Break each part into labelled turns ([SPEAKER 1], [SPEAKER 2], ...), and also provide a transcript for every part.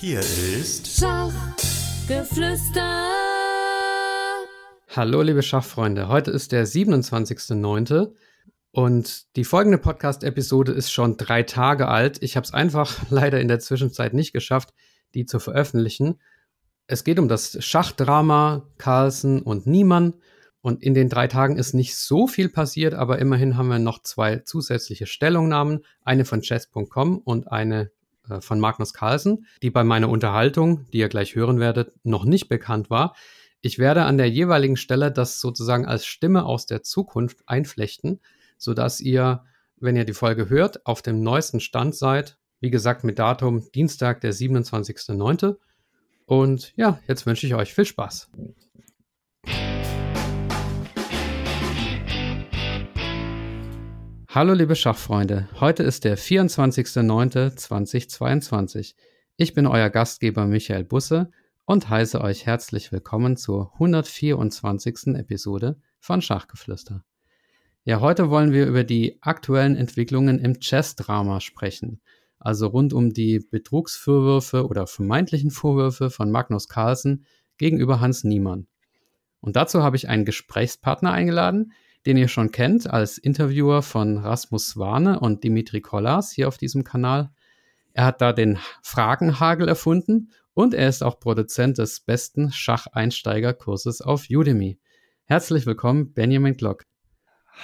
[SPEAKER 1] Hier ist
[SPEAKER 2] Schachgeflüster.
[SPEAKER 3] Hallo, liebe Schachfreunde. Heute ist der 27.09. und die folgende Podcast-Episode ist schon drei Tage alt. Ich habe es einfach leider in der Zwischenzeit nicht geschafft, die zu veröffentlichen. Es geht um das Schachdrama Carlsen und Niemann. Und in den drei Tagen ist nicht so viel passiert, aber immerhin haben wir noch zwei zusätzliche Stellungnahmen. Eine von chess.com und eine von Magnus Carlsen, die bei meiner Unterhaltung, die ihr gleich hören werdet, noch nicht bekannt war. Ich werde an der jeweiligen Stelle das sozusagen als Stimme aus der Zukunft einflechten, sodass ihr, wenn ihr die Folge hört, auf dem neuesten Stand seid. Wie gesagt, mit Datum Dienstag, der 27.09. Und ja, jetzt wünsche ich euch viel Spaß. Hallo liebe Schachfreunde, heute ist der 24.09.2022. Ich bin euer Gastgeber Michael Busse und heiße euch herzlich willkommen zur 124. Episode von Schachgeflüster. Ja, heute wollen wir über die aktuellen Entwicklungen im Chess-Drama sprechen, also rund um die Betrugsvorwürfe oder vermeintlichen Vorwürfe von Magnus Carlsen gegenüber Hans Niemann. Und dazu habe ich einen Gesprächspartner eingeladen, den ihr schon kennt als Interviewer von Rasmus Warne und Dimitri Kollas hier auf diesem Kanal. Er hat da den Fragenhagel erfunden und er ist auch Produzent des besten Schacheinsteigerkurses auf Udemy. Herzlich willkommen, Benjamin Glock.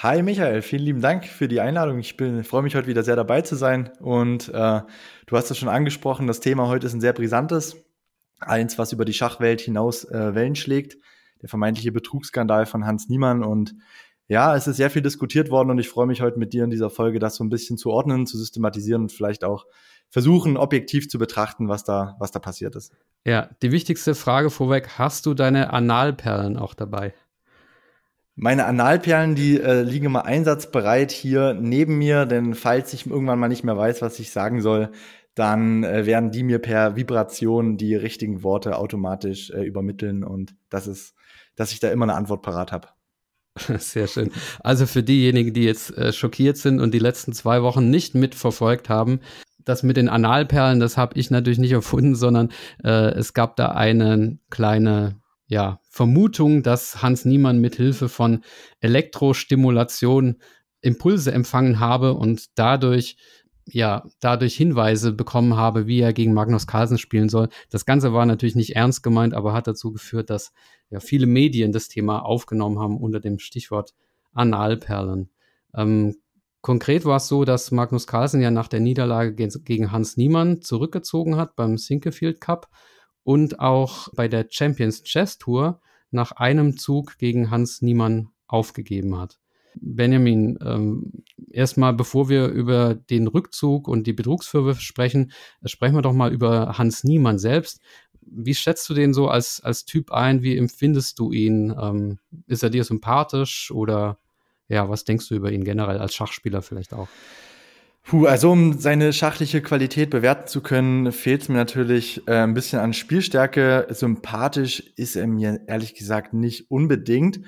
[SPEAKER 4] Hi Michael, vielen lieben Dank für die Einladung. Ich bin, freue mich heute wieder sehr dabei zu sein. Und äh, du hast es schon angesprochen, das Thema heute ist ein sehr brisantes. Eins, was über die Schachwelt hinaus äh, Wellen schlägt. Der vermeintliche Betrugsskandal von Hans Niemann. Und ja, es ist sehr viel diskutiert worden und ich freue mich heute mit dir in dieser Folge, das so ein bisschen zu ordnen, zu systematisieren und vielleicht auch versuchen, objektiv zu betrachten, was da, was da passiert ist.
[SPEAKER 3] Ja, die wichtigste Frage vorweg, hast du deine Analperlen auch dabei?
[SPEAKER 4] Meine Analperlen, die äh, liegen immer einsatzbereit hier neben mir, denn falls ich irgendwann mal nicht mehr weiß, was ich sagen soll, dann äh, werden die mir per Vibration die richtigen Worte automatisch äh, übermitteln und das ist, dass ich da immer eine Antwort parat habe.
[SPEAKER 3] Sehr schön. Also für diejenigen, die jetzt äh, schockiert sind und die letzten zwei Wochen nicht mitverfolgt haben, das mit den Analperlen, das habe ich natürlich nicht erfunden, sondern äh, es gab da eine kleine ja, Vermutung, dass Hans Niemann mit Hilfe von Elektrostimulation Impulse empfangen habe und dadurch ja, dadurch Hinweise bekommen habe, wie er gegen Magnus Carlsen spielen soll. Das Ganze war natürlich nicht ernst gemeint, aber hat dazu geführt, dass ja viele Medien das Thema aufgenommen haben unter dem Stichwort Analperlen. Ähm, konkret war es so, dass Magnus Carlsen ja nach der Niederlage gegen Hans Niemann zurückgezogen hat beim Sinkefield Cup und auch bei der Champions Chess Tour nach einem Zug gegen Hans Niemann aufgegeben hat. Benjamin, ähm, erstmal, bevor wir über den Rückzug und die Betrugsvorwürfe sprechen, sprechen wir doch mal über Hans Niemann selbst wie schätzt du den so als, als Typ ein? Wie empfindest du ihn? Ähm, ist er dir sympathisch oder ja, was denkst du über ihn generell als Schachspieler vielleicht auch?
[SPEAKER 4] Puh, also um seine schachliche Qualität bewerten zu können, fehlt es mir natürlich äh, ein bisschen an Spielstärke. Sympathisch ist er mir ehrlich gesagt nicht unbedingt.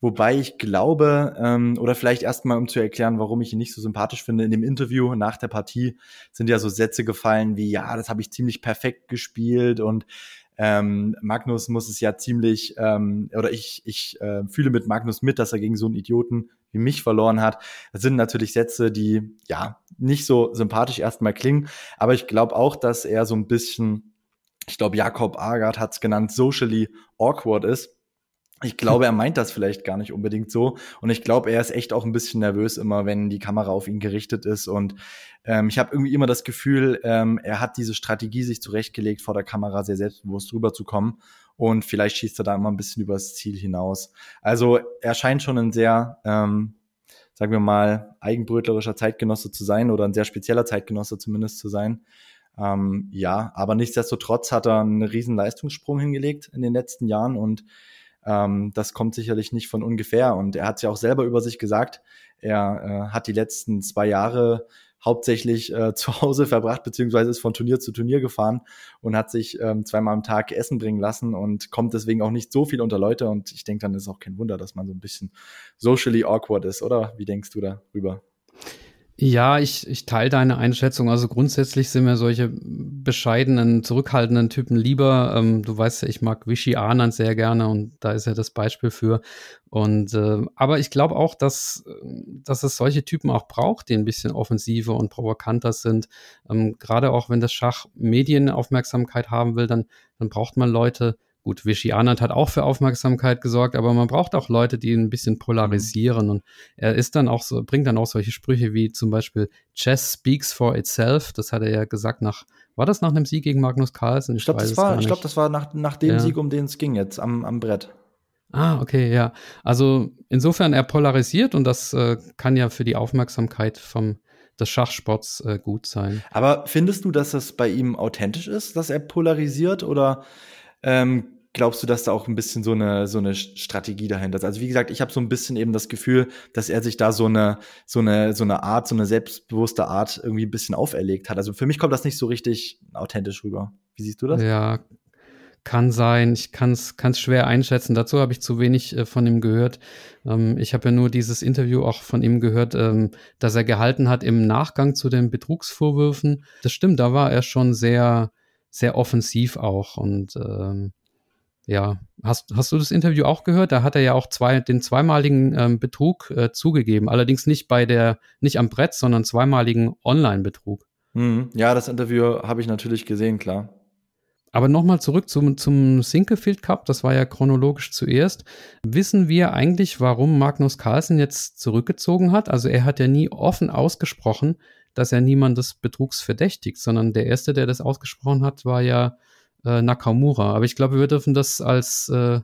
[SPEAKER 4] Wobei ich glaube, ähm, oder vielleicht erstmal, um zu erklären, warum ich ihn nicht so sympathisch finde, in dem Interview nach der Partie sind ja so Sätze gefallen wie, ja, das habe ich ziemlich perfekt gespielt und ähm, Magnus muss es ja ziemlich, ähm, oder ich, ich äh, fühle mit Magnus mit, dass er gegen so einen Idioten wie mich verloren hat. Das sind natürlich Sätze, die ja nicht so sympathisch erstmal klingen, aber ich glaube auch, dass er so ein bisschen, ich glaube, Jakob Agard hat es genannt, socially awkward ist ich glaube, er meint das vielleicht gar nicht unbedingt so. Und ich glaube, er ist echt auch ein bisschen nervös immer, wenn die Kamera auf ihn gerichtet ist. Und ähm, ich habe irgendwie immer das Gefühl, ähm, er hat diese Strategie sich zurechtgelegt, vor der Kamera sehr selbstbewusst rüberzukommen. Und vielleicht schießt er da immer ein bisschen übers Ziel hinaus. Also er scheint schon ein sehr, ähm, sagen wir mal, eigenbrötlerischer Zeitgenosse zu sein oder ein sehr spezieller Zeitgenosse zumindest zu sein. Ähm, ja, aber nichtsdestotrotz hat er einen riesen Leistungssprung hingelegt in den letzten Jahren und ähm, das kommt sicherlich nicht von ungefähr. Und er hat ja auch selber über sich gesagt. Er äh, hat die letzten zwei Jahre hauptsächlich äh, zu Hause verbracht, beziehungsweise ist von Turnier zu Turnier gefahren und hat sich ähm, zweimal am Tag Essen bringen lassen und kommt deswegen auch nicht so viel unter Leute. Und ich denke, dann ist auch kein Wunder, dass man so ein bisschen socially awkward ist, oder? Wie denkst du darüber?
[SPEAKER 3] Ja, ich, ich teile deine Einschätzung. Also grundsätzlich sind mir solche bescheidenen, zurückhaltenden Typen lieber. Ähm, du weißt ja, ich mag Vichy Anand sehr gerne und da ist ja das Beispiel für. Und äh, aber ich glaube auch, dass, dass es solche Typen auch braucht, die ein bisschen offensiver und provokanter sind. Ähm, Gerade auch wenn das Schach Medienaufmerksamkeit haben will, dann, dann braucht man Leute, Gut, Vichy Anand hat auch für Aufmerksamkeit gesorgt, aber man braucht auch Leute, die ein bisschen polarisieren. Mhm. Und er ist dann auch so, bringt dann auch solche Sprüche wie zum Beispiel Chess speaks for itself. Das hat er ja gesagt nach, war das nach einem Sieg gegen Magnus Carlsen?
[SPEAKER 4] Ich, ich glaube, das, war, glaub, das war nach, nach dem ja. Sieg, um den es ging jetzt am, am Brett.
[SPEAKER 3] Ah, okay, ja. Also insofern er polarisiert und das äh, kann ja für die Aufmerksamkeit vom des Schachsports äh, gut sein.
[SPEAKER 4] Aber findest du, dass das bei ihm authentisch ist, dass er polarisiert oder ähm, glaubst du, dass da auch ein bisschen so eine, so eine Strategie dahinter ist? Also wie gesagt, ich habe so ein bisschen eben das Gefühl, dass er sich da so eine, so eine, so eine Art, so eine selbstbewusste Art irgendwie ein bisschen auferlegt hat. Also für mich kommt das nicht so richtig authentisch rüber. Wie siehst du das?
[SPEAKER 3] Ja, kann sein. Ich kann es schwer einschätzen. Dazu habe ich zu wenig äh, von ihm gehört. Ähm, ich habe ja nur dieses Interview auch von ihm gehört, ähm, das er gehalten hat im Nachgang zu den Betrugsvorwürfen. Das stimmt, da war er schon sehr, sehr offensiv auch. Und ähm, ja, hast, hast du das Interview auch gehört? Da hat er ja auch zwei, den zweimaligen ähm, Betrug äh, zugegeben. Allerdings nicht bei der, nicht am Brett, sondern zweimaligen Online-Betrug.
[SPEAKER 4] Mhm. Ja, das Interview habe ich natürlich gesehen, klar.
[SPEAKER 3] Aber nochmal zurück zum, zum Sinkefield Cup, das war ja chronologisch zuerst. Wissen wir eigentlich, warum Magnus Carlsen jetzt zurückgezogen hat? Also er hat ja nie offen ausgesprochen, dass er niemandes Betrugs verdächtigt, sondern der Erste, der das ausgesprochen hat, war ja äh, Nakamura. Aber ich glaube, wir dürfen das als, äh,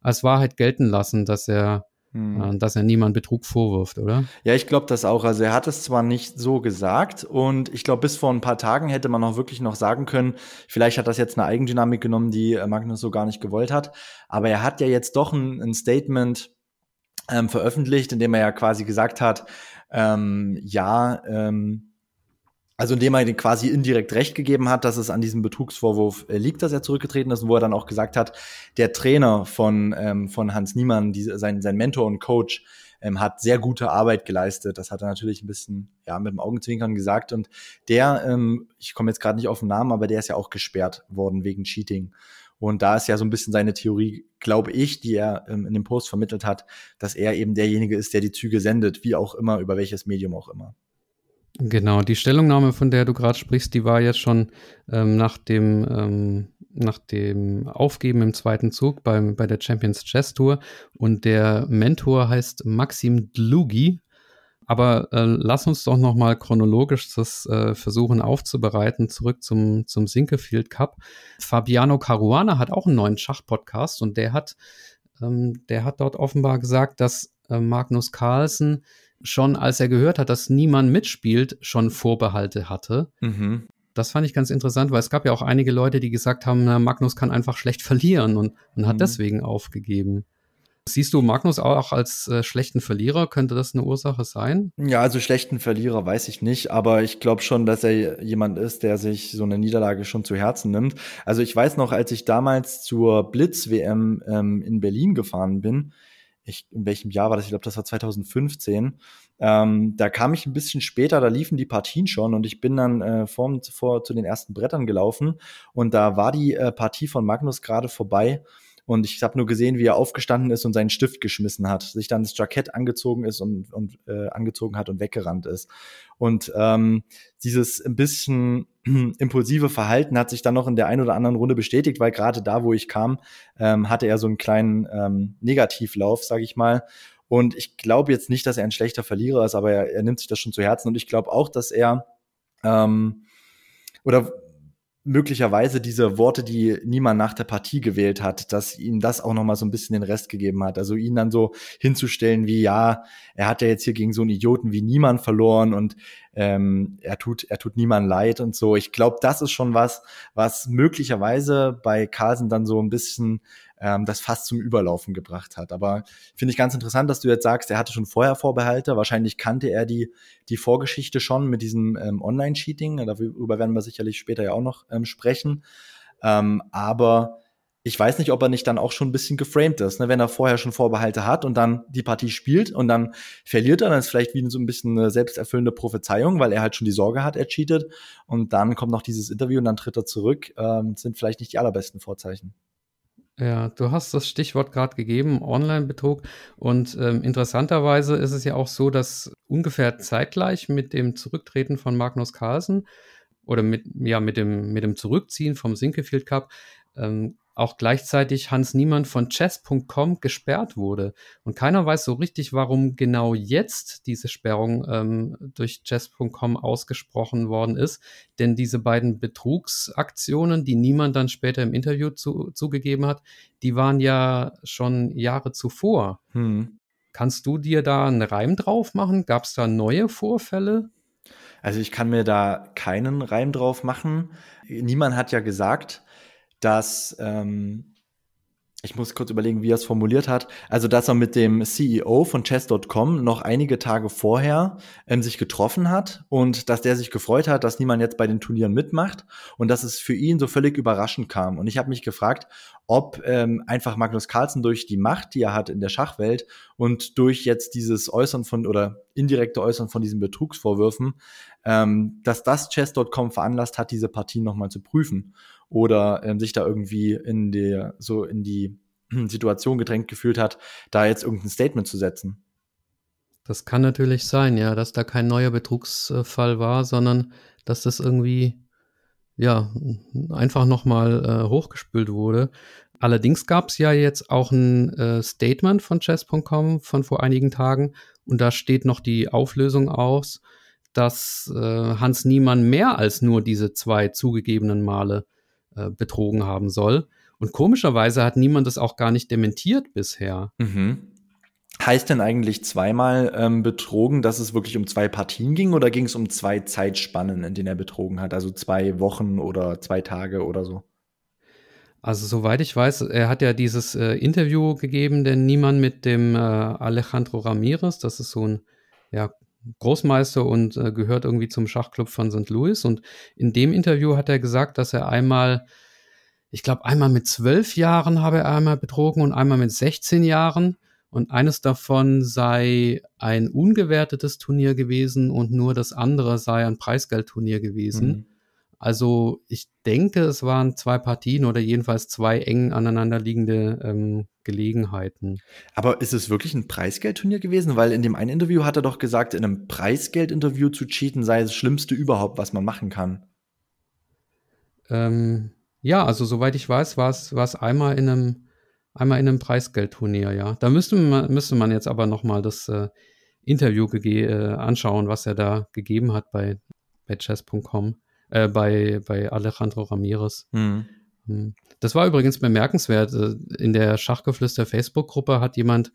[SPEAKER 3] als Wahrheit gelten lassen, dass er, hm. äh, dass er niemand Betrug vorwirft, oder?
[SPEAKER 4] Ja, ich glaube das auch. Also er hat es zwar nicht so gesagt und ich glaube, bis vor ein paar Tagen hätte man auch wirklich noch sagen können, vielleicht hat das jetzt eine Eigendynamik genommen, die äh, Magnus so gar nicht gewollt hat. Aber er hat ja jetzt doch ein, ein Statement ähm, veröffentlicht, in dem er ja quasi gesagt hat, ähm, ja, ähm, also indem er quasi indirekt recht gegeben hat, dass es an diesem Betrugsvorwurf äh, liegt, dass er zurückgetreten ist, wo er dann auch gesagt hat, der Trainer von, ähm, von Hans Niemann, die, sein, sein Mentor und Coach, ähm, hat sehr gute Arbeit geleistet. Das hat er natürlich ein bisschen ja mit dem Augenzwinkern gesagt. Und der, ähm, ich komme jetzt gerade nicht auf den Namen, aber der ist ja auch gesperrt worden wegen Cheating. Und da ist ja so ein bisschen seine Theorie, glaube ich, die er ähm, in dem Post vermittelt hat, dass er eben derjenige ist, der die Züge sendet, wie auch immer, über welches Medium auch immer.
[SPEAKER 3] Genau, die Stellungnahme, von der du gerade sprichst, die war jetzt schon ähm, nach, dem, ähm, nach dem Aufgeben im zweiten Zug beim, bei der Champions Chess Tour. Und der Mentor heißt Maxim Dlugi. Aber äh, lass uns doch noch mal chronologisch das äh, versuchen aufzubereiten, zurück zum, zum Sinkefield Cup. Fabiano Caruana hat auch einen neuen Schachpodcast und der hat, ähm, der hat dort offenbar gesagt, dass äh, Magnus Carlsen schon, als er gehört hat, dass niemand mitspielt, schon Vorbehalte hatte. Mhm. Das fand ich ganz interessant, weil es gab ja auch einige Leute, die gesagt haben, na, Magnus kann einfach schlecht verlieren und, und hat mhm. deswegen aufgegeben. Siehst du Magnus auch als äh, schlechten Verlierer? Könnte das eine Ursache sein?
[SPEAKER 4] Ja, also schlechten Verlierer weiß ich nicht, aber ich glaube schon, dass er jemand ist, der sich so eine Niederlage schon zu Herzen nimmt. Also ich weiß noch, als ich damals zur Blitz-WM ähm, in Berlin gefahren bin, ich, in welchem Jahr war das? Ich glaube, das war 2015. Ähm, da kam ich ein bisschen später, da liefen die Partien schon und ich bin dann äh, vor, vor zu den ersten Brettern gelaufen und da war die äh, Partie von Magnus gerade vorbei und ich habe nur gesehen, wie er aufgestanden ist und seinen Stift geschmissen hat, sich dann das Jackett angezogen ist und, und äh, angezogen hat und weggerannt ist. Und ähm, dieses ein bisschen impulsive Verhalten hat sich dann noch in der einen oder anderen Runde bestätigt, weil gerade da, wo ich kam, ähm, hatte er so einen kleinen ähm, Negativlauf, sage ich mal. Und ich glaube jetzt nicht, dass er ein schlechter Verlierer ist, aber er, er nimmt sich das schon zu Herzen. Und ich glaube auch, dass er ähm, oder möglicherweise diese Worte, die niemand nach der Partie gewählt hat, dass ihm das auch noch mal so ein bisschen den Rest gegeben hat. Also ihn dann so hinzustellen wie, ja, er hat ja jetzt hier gegen so einen Idioten wie niemand verloren und ähm, er tut, er tut niemand leid und so. Ich glaube, das ist schon was, was möglicherweise bei Carlsen dann so ein bisschen ähm, das fast zum Überlaufen gebracht hat. Aber finde ich ganz interessant, dass du jetzt sagst, er hatte schon vorher Vorbehalte. Wahrscheinlich kannte er die, die Vorgeschichte schon mit diesem ähm, Online-Cheating. Darüber werden wir sicherlich später ja auch noch ähm, sprechen. Ähm, aber ich weiß nicht, ob er nicht dann auch schon ein bisschen geframed ist, ne? wenn er vorher schon Vorbehalte hat und dann die Partie spielt und dann verliert er, dann ist vielleicht wie so ein bisschen eine selbsterfüllende Prophezeiung, weil er halt schon die Sorge hat, er cheatet und dann kommt noch dieses Interview und dann tritt er zurück, ähm, sind vielleicht nicht die allerbesten Vorzeichen.
[SPEAKER 3] Ja, du hast das Stichwort gerade gegeben, Online-Betrug. Und ähm, interessanterweise ist es ja auch so, dass ungefähr zeitgleich mit dem Zurücktreten von Magnus Carlsen oder mit, ja, mit dem, mit dem Zurückziehen vom Sinkefield Cup ähm, auch gleichzeitig Hans Niemann von chess.com gesperrt wurde. Und keiner weiß so richtig, warum genau jetzt diese Sperrung ähm, durch chess.com ausgesprochen worden ist. Denn diese beiden Betrugsaktionen, die Niemann dann später im Interview zu, zugegeben hat, die waren ja schon Jahre zuvor. Hm. Kannst du dir da einen Reim drauf machen? Gab es da neue Vorfälle?
[SPEAKER 4] Also ich kann mir da keinen Reim drauf machen. Niemand hat ja gesagt, dass ähm, ich muss kurz überlegen, wie er es formuliert hat. Also, dass er mit dem CEO von Chess.com noch einige Tage vorher ähm, sich getroffen hat und dass der sich gefreut hat, dass niemand jetzt bei den Turnieren mitmacht und dass es für ihn so völlig überraschend kam. Und ich habe mich gefragt, ob ähm, einfach Magnus Carlsen durch die Macht, die er hat in der Schachwelt und durch jetzt dieses Äußern von oder indirekte Äußern von diesen Betrugsvorwürfen, ähm, dass das Chess.com veranlasst hat, diese Partien nochmal zu prüfen oder ähm, sich da irgendwie in der, so in die Situation gedrängt gefühlt hat, da jetzt irgendein Statement zu setzen.
[SPEAKER 3] Das kann natürlich sein, ja, dass da kein neuer Betrugsfall war, sondern dass das irgendwie ja einfach nochmal äh, hochgespült wurde. Allerdings gab es ja jetzt auch ein äh, Statement von chess.com von vor einigen Tagen und da steht noch die Auflösung aus, dass äh, Hans Niemann mehr als nur diese zwei zugegebenen Male äh, betrogen haben soll. Und komischerweise hat niemand das auch gar nicht dementiert bisher.
[SPEAKER 4] Mhm. Heißt denn eigentlich zweimal ähm, betrogen, dass es wirklich um zwei Partien ging oder ging es um zwei Zeitspannen, in denen er betrogen hat? Also zwei Wochen oder zwei Tage oder so?
[SPEAKER 3] Also soweit ich weiß, er hat ja dieses äh, Interview gegeben, denn niemand mit dem äh, Alejandro Ramirez, das ist so ein ja, Großmeister und äh, gehört irgendwie zum Schachclub von St. Louis. Und in dem Interview hat er gesagt, dass er einmal, ich glaube, einmal mit zwölf Jahren habe er einmal betrogen und einmal mit 16 Jahren. Und eines davon sei ein ungewertetes Turnier gewesen und nur das andere sei ein Preisgeldturnier gewesen. Mhm. Also ich denke, es waren zwei Partien oder jedenfalls zwei eng aneinanderliegende ähm, Gelegenheiten.
[SPEAKER 4] Aber ist es wirklich ein Preisgeldturnier gewesen? Weil in dem einen Interview hat er doch gesagt, in einem Preisgeldinterview zu cheaten sei das Schlimmste überhaupt, was man machen kann.
[SPEAKER 3] Ähm, ja, also soweit ich weiß, war es einmal in einem einmal in einem Preisgeldturnier, ja. Da müsste man, müsste man jetzt aber noch mal das äh, Interview äh, anschauen, was er da gegeben hat bei, bei chess.com äh, bei, bei Alejandro Ramirez. Mhm. Das war übrigens bemerkenswert. Äh, in der Schachgeflüster Facebook-Gruppe hat jemand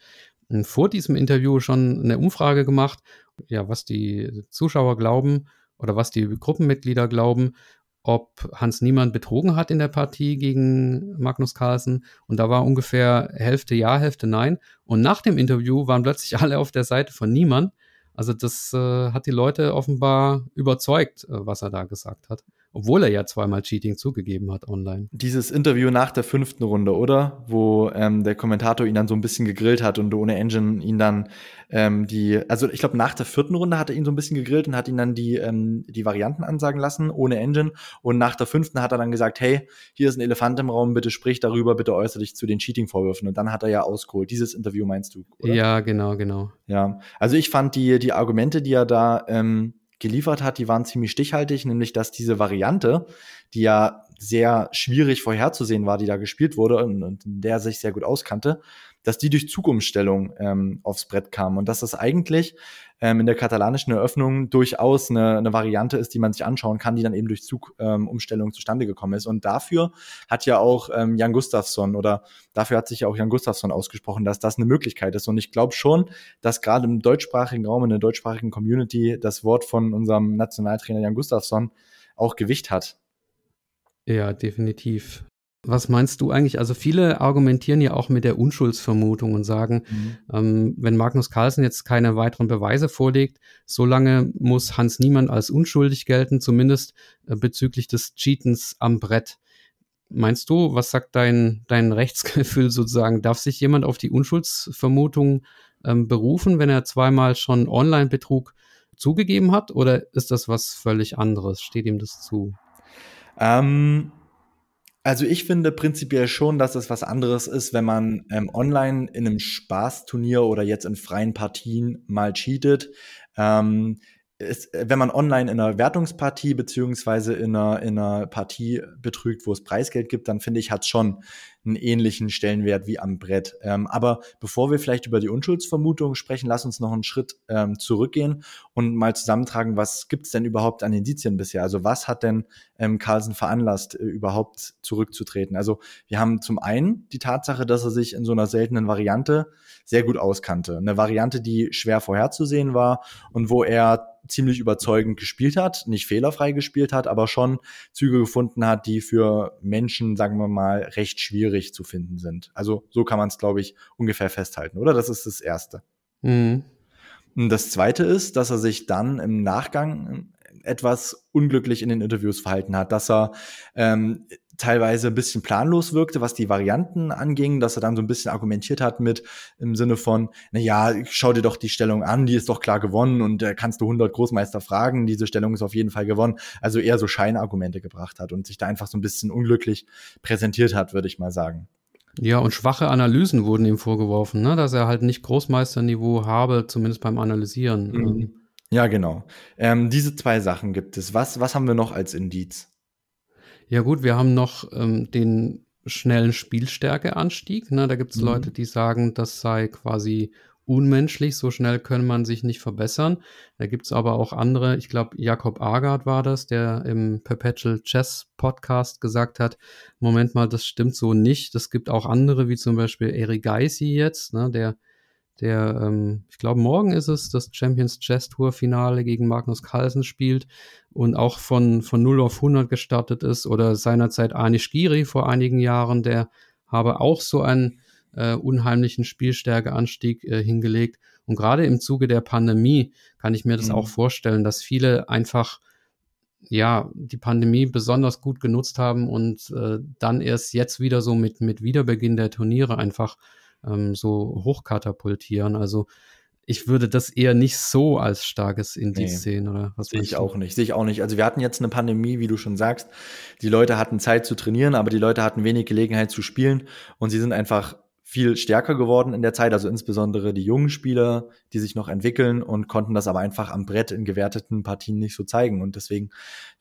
[SPEAKER 3] hm, vor diesem Interview schon eine Umfrage gemacht, ja, was die Zuschauer glauben oder was die Gruppenmitglieder glauben, ob Hans Niemann betrogen hat in der Partie gegen Magnus Carlsen. Und da war ungefähr Hälfte Ja, Hälfte Nein. Und nach dem Interview waren plötzlich alle auf der Seite von Niemann. Also das äh, hat die Leute offenbar überzeugt, äh, was er da gesagt hat. Obwohl er ja zweimal Cheating zugegeben hat online.
[SPEAKER 4] Dieses Interview nach der fünften Runde, oder? Wo ähm, der Kommentator ihn dann so ein bisschen gegrillt hat und ohne Engine ihn dann ähm, die, also ich glaube nach der vierten Runde hat er ihn so ein bisschen gegrillt und hat ihn dann die, ähm, die Varianten ansagen lassen, ohne Engine. Und nach der fünften hat er dann gesagt, hey, hier ist ein Elefant im Raum, bitte sprich darüber, bitte äußere dich zu den Cheating-Vorwürfen. Und dann hat er ja ausgeholt. Dieses Interview meinst du,
[SPEAKER 3] oder? Ja, genau, genau.
[SPEAKER 4] Ja, also ich fand die, die Argumente, die er da ähm, geliefert hat, die waren ziemlich stichhaltig, nämlich dass diese Variante, die ja sehr schwierig vorherzusehen war, die da gespielt wurde und, und der sich sehr gut auskannte, dass die durch Zugumstellung ähm, aufs Brett kam und dass das eigentlich ähm, in der katalanischen Eröffnung durchaus eine, eine Variante ist, die man sich anschauen kann, die dann eben durch Zugumstellung ähm, zustande gekommen ist. Und dafür hat ja auch ähm, Jan Gustafsson oder dafür hat sich ja auch Jan Gustafsson ausgesprochen, dass das eine Möglichkeit ist. Und ich glaube schon, dass gerade im deutschsprachigen Raum, in der deutschsprachigen Community, das Wort von unserem Nationaltrainer Jan Gustafsson auch Gewicht hat.
[SPEAKER 3] Ja, definitiv. Was meinst du eigentlich? Also viele argumentieren ja auch mit der Unschuldsvermutung und sagen, mhm. ähm, wenn Magnus Carlsen jetzt keine weiteren Beweise vorlegt, solange muss Hans Niemann als unschuldig gelten, zumindest äh, bezüglich des Cheatens am Brett. meinst du, was sagt dein, dein Rechtsgefühl sozusagen? Darf sich jemand auf die Unschuldsvermutung ähm, berufen, wenn er zweimal schon Online-Betrug zugegeben hat? Oder ist das was völlig anderes? Steht ihm das zu?
[SPEAKER 4] Ähm, also ich finde prinzipiell schon, dass es was anderes ist, wenn man ähm, online in einem Spaßturnier oder jetzt in freien Partien mal cheatet. Ähm, ist, äh, wenn man online in einer Wertungspartie beziehungsweise in einer, in einer Partie betrügt, wo es Preisgeld gibt, dann finde ich, hat schon einen ähnlichen Stellenwert wie am Brett. Ähm, aber bevor wir vielleicht über die Unschuldsvermutung sprechen, lass uns noch einen Schritt ähm, zurückgehen und mal zusammentragen, was gibt es denn überhaupt an Indizien bisher? Also was hat denn ähm, Carlsen veranlasst, äh, überhaupt zurückzutreten? Also wir haben zum einen die Tatsache, dass er sich in so einer seltenen Variante sehr gut auskannte. Eine Variante, die schwer vorherzusehen war und wo er ziemlich überzeugend gespielt hat, nicht fehlerfrei gespielt hat, aber schon Züge gefunden hat, die für Menschen, sagen wir mal, recht schwierig zu finden sind. Also so kann man es, glaube ich, ungefähr festhalten, oder? Das ist das Erste. Mhm. Das Zweite ist, dass er sich dann im Nachgang etwas unglücklich in den Interviews verhalten hat, dass er ähm, teilweise ein bisschen planlos wirkte, was die Varianten anging, dass er dann so ein bisschen argumentiert hat mit im Sinne von, na ja, schau dir doch die Stellung an, die ist doch klar gewonnen und äh, kannst du 100 Großmeister fragen, diese Stellung ist auf jeden Fall gewonnen. Also eher so Scheinargumente gebracht hat und sich da einfach so ein bisschen unglücklich präsentiert hat, würde ich mal sagen.
[SPEAKER 3] Ja, und schwache Analysen wurden ihm vorgeworfen, ne? dass er halt nicht Großmeisterniveau habe, zumindest beim Analysieren. Mhm.
[SPEAKER 4] Ja, genau. Ähm, diese zwei Sachen gibt es. Was, was haben wir noch als Indiz?
[SPEAKER 3] Ja gut, wir haben noch ähm, den schnellen Spielstärkeanstieg. Ne? Da gibt es mhm. Leute, die sagen, das sei quasi unmenschlich, so schnell könne man sich nicht verbessern. Da gibt es aber auch andere, ich glaube, Jakob Agard war das, der im Perpetual Chess Podcast gesagt hat, Moment mal, das stimmt so nicht. Es gibt auch andere, wie zum Beispiel Eric Geisi jetzt, ne, der der, ähm, ich glaube, morgen ist es, das Champions Chess Tour Finale gegen Magnus Carlsen spielt und auch von, von 0 auf 100 gestartet ist oder seinerzeit Anish Giri vor einigen Jahren, der habe auch so einen äh, unheimlichen Spielstärkeanstieg äh, hingelegt. Und gerade im Zuge der Pandemie kann ich mir das mhm. auch vorstellen, dass viele einfach ja, die Pandemie besonders gut genutzt haben und äh, dann erst jetzt wieder so mit, mit Wiederbeginn der Turniere einfach ähm, so hochkatapultieren. Also ich würde das eher nicht so als starkes Indiz nee, sehen, oder
[SPEAKER 4] was Sehe ich du? auch nicht, sehe ich auch nicht. Also wir hatten jetzt eine Pandemie, wie du schon sagst. Die Leute hatten Zeit zu trainieren, aber die Leute hatten wenig Gelegenheit zu spielen und sie sind einfach viel stärker geworden in der Zeit, also insbesondere die jungen Spieler, die sich noch entwickeln und konnten das aber einfach am Brett in gewerteten Partien nicht so zeigen. Und deswegen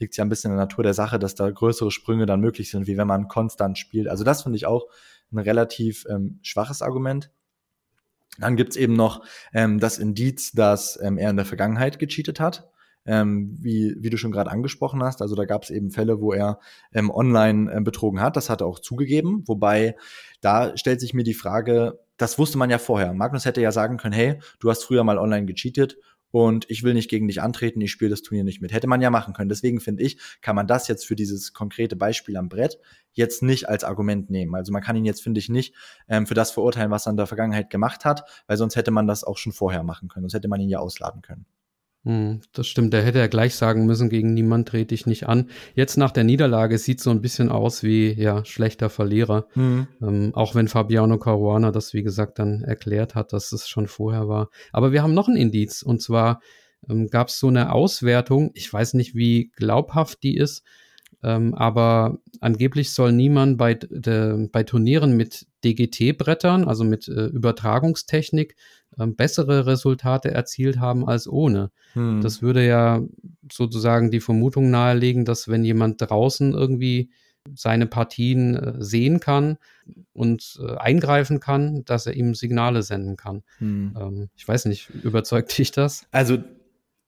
[SPEAKER 4] liegt es ja ein bisschen in der Natur der Sache, dass da größere Sprünge dann möglich sind, wie wenn man konstant spielt. Also das finde ich auch ein relativ ähm, schwaches Argument. Dann gibt's eben noch ähm, das Indiz, dass ähm, er in der Vergangenheit gecheatet hat. Ähm, wie, wie du schon gerade angesprochen hast. Also da gab es eben Fälle, wo er ähm, online äh, betrogen hat. Das hat er auch zugegeben. Wobei da stellt sich mir die Frage, das wusste man ja vorher. Magnus hätte ja sagen können, hey, du hast früher mal online gecheatet und ich will nicht gegen dich antreten, ich spiele das Turnier nicht mit. Hätte man ja machen können. Deswegen finde ich, kann man das jetzt für dieses konkrete Beispiel am Brett jetzt nicht als Argument nehmen. Also man kann ihn jetzt, finde ich, nicht ähm, für das verurteilen, was er in der Vergangenheit gemacht hat, weil sonst hätte man das auch schon vorher machen können. Sonst hätte man ihn ja ausladen können.
[SPEAKER 3] Hm, das stimmt, der hätte ja gleich sagen müssen, gegen niemand trete ich nicht an. Jetzt nach der Niederlage sieht so ein bisschen aus wie ja schlechter Verlierer. Mhm. Ähm, auch wenn Fabiano Caruana das, wie gesagt, dann erklärt hat, dass es schon vorher war. Aber wir haben noch ein Indiz und zwar ähm, gab es so eine Auswertung, ich weiß nicht, wie glaubhaft die ist, ähm, aber angeblich soll niemand bei, de, bei Turnieren mit DGT-Brettern, also mit äh, Übertragungstechnik, äh, bessere Resultate erzielt haben als ohne. Hm. Das würde ja sozusagen die Vermutung nahelegen, dass wenn jemand draußen irgendwie seine Partien äh, sehen kann und äh, eingreifen kann, dass er ihm Signale senden kann. Hm. Ähm, ich weiß nicht, überzeugt dich das?
[SPEAKER 4] Also,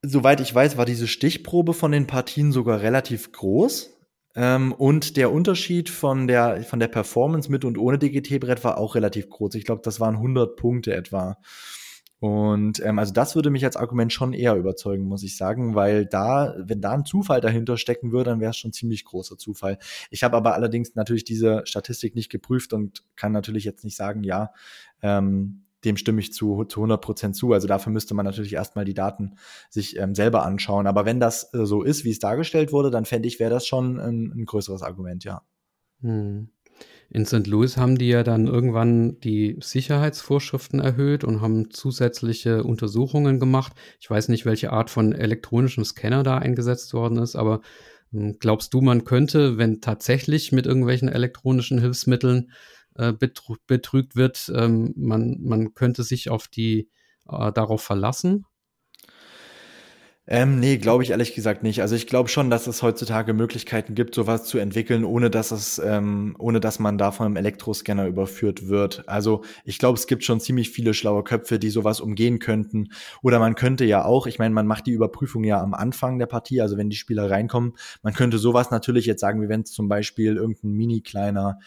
[SPEAKER 4] soweit ich weiß, war diese Stichprobe von den Partien sogar relativ groß. Ähm, und der Unterschied von der, von der Performance mit und ohne DGT-Brett war auch relativ groß. Ich glaube, das waren 100 Punkte etwa. Und ähm, also das würde mich als Argument schon eher überzeugen, muss ich sagen, weil da, wenn da ein Zufall dahinter stecken würde, dann wäre es schon ziemlich großer Zufall. Ich habe aber allerdings natürlich diese Statistik nicht geprüft und kann natürlich jetzt nicht sagen, ja, ähm, dem stimme ich zu, zu 100 Prozent zu. Also dafür müsste man natürlich erstmal die Daten sich ähm, selber anschauen. Aber wenn das äh, so ist, wie es dargestellt wurde, dann fände ich, wäre das schon ein, ein größeres Argument, ja.
[SPEAKER 3] Hm. In St. Louis haben die ja dann irgendwann die Sicherheitsvorschriften erhöht und haben zusätzliche Untersuchungen gemacht. Ich weiß nicht, welche Art von elektronischem Scanner da eingesetzt worden ist, aber hm, glaubst du, man könnte, wenn tatsächlich mit irgendwelchen elektronischen Hilfsmitteln äh, betrügt wird, ähm, man, man könnte sich auf die äh, darauf verlassen?
[SPEAKER 4] Ähm, nee, glaube ich ehrlich gesagt nicht. Also ich glaube schon, dass es heutzutage Möglichkeiten gibt, sowas zu entwickeln, ohne dass es, ähm, ohne dass man da von einem Elektroscanner überführt wird. Also ich glaube, es gibt schon ziemlich viele schlaue Köpfe, die sowas umgehen könnten. Oder man könnte ja auch, ich meine, man macht die Überprüfung ja am Anfang der Partie, also wenn die Spieler reinkommen, man könnte sowas natürlich jetzt sagen, wie wenn es zum Beispiel irgendein mini kleiner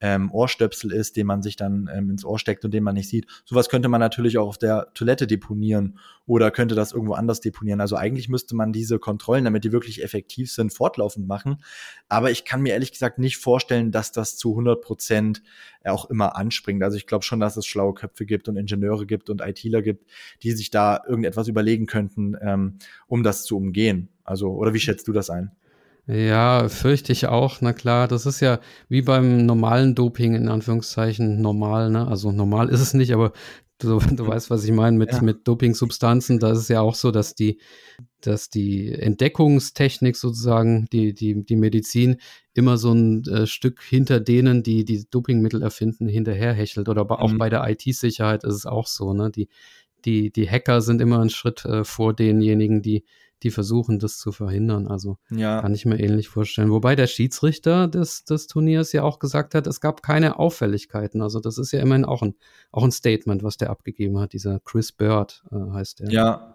[SPEAKER 4] ähm, Ohrstöpsel ist, den man sich dann ähm, ins Ohr steckt und den man nicht sieht. Sowas könnte man natürlich auch auf der Toilette deponieren oder könnte das irgendwo anders deponieren. Also eigentlich müsste man diese Kontrollen, damit die wirklich effektiv sind, fortlaufend machen. Aber ich kann mir ehrlich gesagt nicht vorstellen, dass das zu 100 Prozent auch immer anspringt. Also ich glaube schon, dass es schlaue Köpfe gibt und Ingenieure gibt und ITler gibt, die sich da irgendetwas überlegen könnten, ähm, um das zu umgehen. Also, oder wie schätzt du das ein?
[SPEAKER 3] Ja, fürchte ich auch. Na klar, das ist ja wie beim normalen Doping in Anführungszeichen normal. Ne? Also normal ist es nicht, aber du, du weißt, was ich meine mit, ja. mit Dopingsubstanzen. Da ist es ja auch so, dass die, dass die Entdeckungstechnik sozusagen, die, die, die Medizin immer so ein äh, Stück hinter denen, die die Dopingmittel erfinden, hinterherhechelt. Oder aber auch mhm. bei der IT-Sicherheit ist es auch so. Ne? Die, die, die Hacker sind immer einen Schritt äh, vor denjenigen, die die versuchen, das zu verhindern. Also ja. kann ich mir ähnlich vorstellen. Wobei der Schiedsrichter des, des Turniers ja auch gesagt hat, es gab keine Auffälligkeiten. Also das ist ja immerhin auch ein, auch ein Statement, was der abgegeben hat. Dieser Chris Bird äh, heißt der.
[SPEAKER 4] Ja,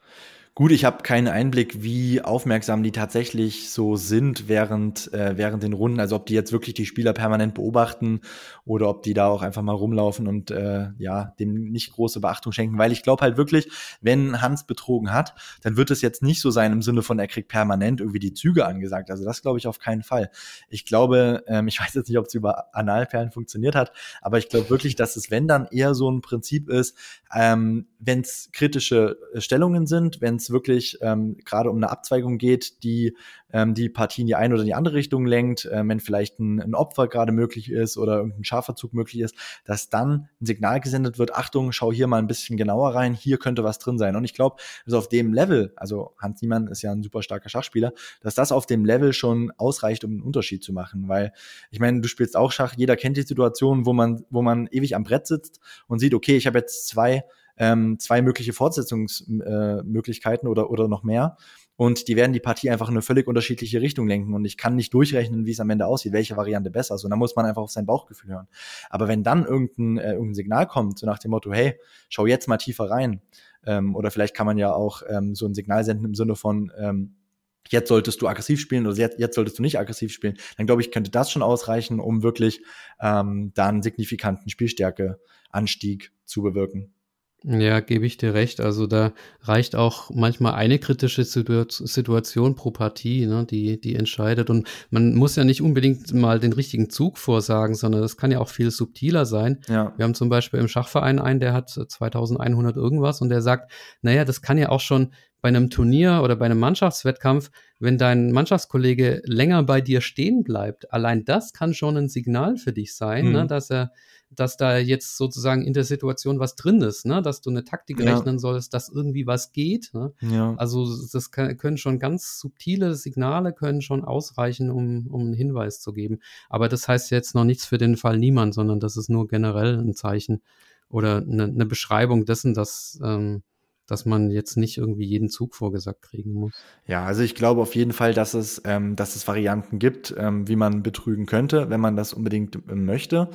[SPEAKER 4] Gut, ich habe keinen Einblick, wie aufmerksam die tatsächlich so sind während, äh, während den Runden. Also ob die jetzt wirklich die Spieler permanent beobachten oder ob die da auch einfach mal rumlaufen und äh, ja, dem nicht große Beachtung schenken. Weil ich glaube halt wirklich, wenn Hans betrogen hat, dann wird es jetzt nicht so sein im Sinne von, er kriegt permanent irgendwie die Züge angesagt. Also das glaube ich auf keinen Fall. Ich glaube, ähm, ich weiß jetzt nicht, ob es über Analperlen funktioniert hat, aber ich glaube wirklich, dass es, wenn dann eher so ein Prinzip ist, ähm, wenn es kritische Stellungen sind, wenn es wirklich ähm, gerade um eine Abzweigung geht, die ähm, die Partie in die eine oder die andere Richtung lenkt, äh, wenn vielleicht ein, ein Opfer gerade möglich ist oder irgendein scharfer Zug möglich ist, dass dann ein Signal gesendet wird, Achtung, schau hier mal ein bisschen genauer rein, hier könnte was drin sein. Und ich glaube, dass auf dem Level, also Hans Niemann ist ja ein super starker Schachspieler, dass das auf dem Level schon ausreicht, um einen Unterschied zu machen. Weil, ich meine, du spielst auch Schach, jeder kennt die Situation, wo man, wo man ewig am Brett sitzt und sieht, okay, ich habe jetzt zwei ähm, zwei mögliche Fortsetzungsmöglichkeiten äh, oder, oder noch mehr. Und die werden die Partie einfach in eine völlig unterschiedliche Richtung lenken. Und ich kann nicht durchrechnen, wie es am Ende aussieht, welche Variante besser ist. Und da muss man einfach auf sein Bauchgefühl hören. Aber wenn dann irgendein, äh, irgendein Signal kommt, so nach dem Motto, hey, schau jetzt mal tiefer rein. Ähm, oder vielleicht kann man ja auch ähm, so ein Signal senden im Sinne von, ähm, jetzt solltest du aggressiv spielen oder jetzt, jetzt solltest du nicht aggressiv spielen, dann glaube ich, könnte das schon ausreichen, um wirklich ähm, da einen signifikanten Spielstärkeanstieg zu bewirken.
[SPEAKER 3] Ja, gebe ich dir recht. Also da reicht auch manchmal eine kritische Situation pro Partie, ne, die, die entscheidet. Und man muss ja nicht unbedingt mal den richtigen Zug vorsagen, sondern das kann ja auch viel subtiler sein. Ja. Wir haben zum Beispiel im Schachverein einen, der hat 2100 irgendwas und der sagt, naja, das kann ja auch schon bei einem Turnier oder bei einem Mannschaftswettkampf, wenn dein Mannschaftskollege länger bei dir stehen bleibt, allein das kann schon ein Signal für dich sein, ne, mhm. ne, dass er dass da jetzt sozusagen in der Situation was drin ist, ne? dass du eine Taktik ja. rechnen sollst, dass irgendwie was geht. Ne? Ja. Also das kann, können schon ganz subtile Signale können schon ausreichen, um, um einen Hinweis zu geben. Aber das heißt jetzt noch nichts für den Fall niemand, sondern das ist nur generell ein Zeichen oder eine, eine Beschreibung dessen, dass ähm, dass man jetzt nicht irgendwie jeden Zug vorgesagt kriegen muss.
[SPEAKER 4] Ja, also ich glaube auf jeden Fall, dass es, ähm, dass es Varianten gibt, ähm, wie man betrügen könnte, wenn man das unbedingt ähm, möchte.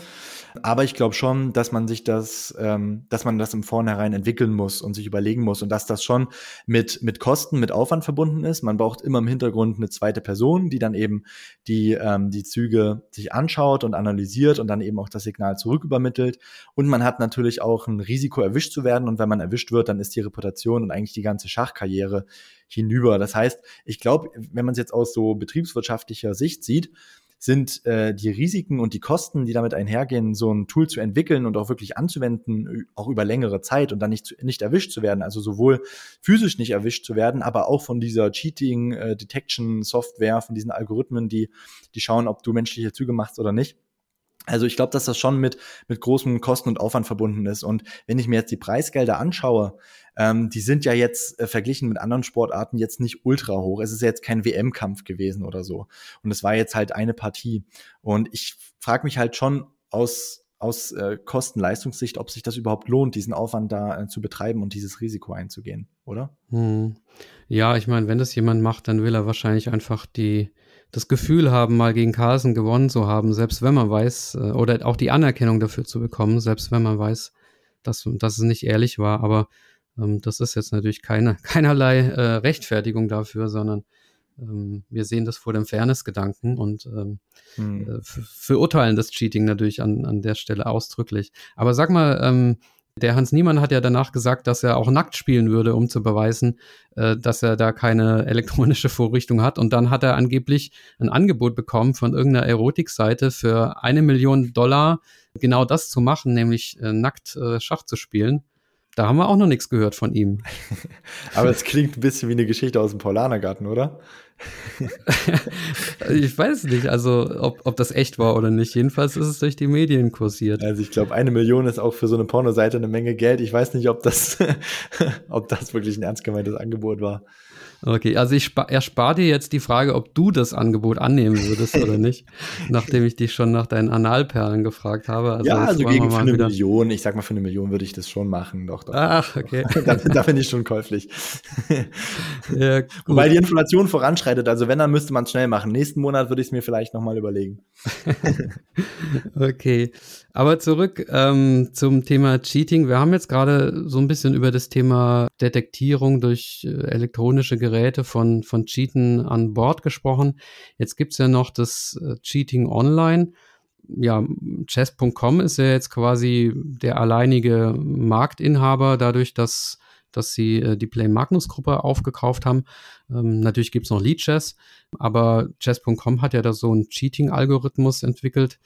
[SPEAKER 4] Aber ich glaube schon, dass man sich das, ähm, dass man das im Vornherein entwickeln muss und sich überlegen muss und dass das schon mit, mit Kosten, mit Aufwand verbunden ist. Man braucht immer im Hintergrund eine zweite Person, die dann eben die, ähm, die Züge sich anschaut und analysiert und dann eben auch das Signal zurückübermittelt. Und man hat natürlich auch ein Risiko, erwischt zu werden. Und wenn man erwischt wird, dann ist die Reputation und eigentlich die ganze Schachkarriere hinüber. Das heißt, ich glaube, wenn man es jetzt aus so betriebswirtschaftlicher Sicht sieht, sind äh, die Risiken und die Kosten, die damit einhergehen, so ein Tool zu entwickeln und auch wirklich anzuwenden, auch über längere Zeit und dann nicht, nicht erwischt zu werden. Also sowohl physisch nicht erwischt zu werden, aber auch von dieser Cheating-Detection-Software, von diesen Algorithmen, die, die schauen, ob du menschliche Züge machst oder nicht Also ich glaube, dass das schon mit, mit großem Kosten und Aufwand verbunden ist. Und wenn ich mir jetzt die Preisgelder anschaue, ähm, die sind ja jetzt äh, verglichen mit anderen Sportarten jetzt nicht ultra hoch. Es ist ja jetzt kein WM-Kampf gewesen oder so. Und es war jetzt halt eine Partie. Und ich frage mich halt schon aus, aus äh, Kosten-Leistungssicht, ob sich das überhaupt lohnt, diesen Aufwand da äh, zu betreiben und dieses Risiko einzugehen, oder?
[SPEAKER 3] Hm. Ja, ich meine, wenn das jemand macht, dann will er wahrscheinlich einfach die das Gefühl haben, mal gegen Carlsen gewonnen zu haben, selbst wenn man weiß, äh, oder auch die Anerkennung dafür zu bekommen, selbst wenn man weiß, dass, dass es nicht ehrlich war. Aber ähm, das ist jetzt natürlich keine, keinerlei äh, Rechtfertigung dafür, sondern ähm, wir sehen das vor dem Fairness-Gedanken und ähm, hm. äh, verurteilen das Cheating natürlich an, an der Stelle ausdrücklich. Aber sag mal, ähm, der Hans Niemann hat ja danach gesagt, dass er auch nackt spielen würde, um zu beweisen, äh, dass er da keine elektronische Vorrichtung hat. Und dann hat er angeblich ein Angebot bekommen von irgendeiner Erotikseite für eine Million Dollar genau das zu machen, nämlich äh, nackt äh, Schach zu spielen. Da haben wir auch noch nichts gehört von ihm.
[SPEAKER 4] Aber es klingt ein bisschen wie eine Geschichte aus dem Paulanergarten, oder?
[SPEAKER 3] ich weiß nicht, also ob, ob das echt war oder nicht. Jedenfalls ist es durch die Medien kursiert.
[SPEAKER 4] Also ich glaube, eine Million ist auch für so eine Pornoseite eine Menge Geld. Ich weiß nicht, ob das, ob das wirklich ein ernst gemeintes Angebot war.
[SPEAKER 3] Okay, also ich erspare dir jetzt die Frage, ob du das Angebot annehmen würdest oder nicht, nachdem ich dich schon nach deinen Analperlen gefragt habe.
[SPEAKER 4] Also ja, also gegen für eine wieder. Million, ich sag mal, für eine Million würde ich das schon machen, doch. doch.
[SPEAKER 3] Ach, okay.
[SPEAKER 4] da, da bin ich schon käuflich. ja, Weil die Inflation voranschreitet, also wenn, dann müsste man es schnell machen. Nächsten Monat würde ich es mir vielleicht nochmal überlegen.
[SPEAKER 3] okay, aber zurück ähm, zum Thema Cheating. Wir haben jetzt gerade so ein bisschen über das Thema Detektierung durch äh, elektronische Geräte von, von Cheaten an Bord gesprochen. Jetzt gibt's ja noch das äh, Cheating online. Ja, chess.com ist ja jetzt quasi der alleinige Marktinhaber, dadurch, dass dass sie äh, die Play Magnus Gruppe aufgekauft haben. Ähm, natürlich gibt's noch Lead Chess, aber chess.com hat ja da so einen Cheating-Algorithmus entwickelt,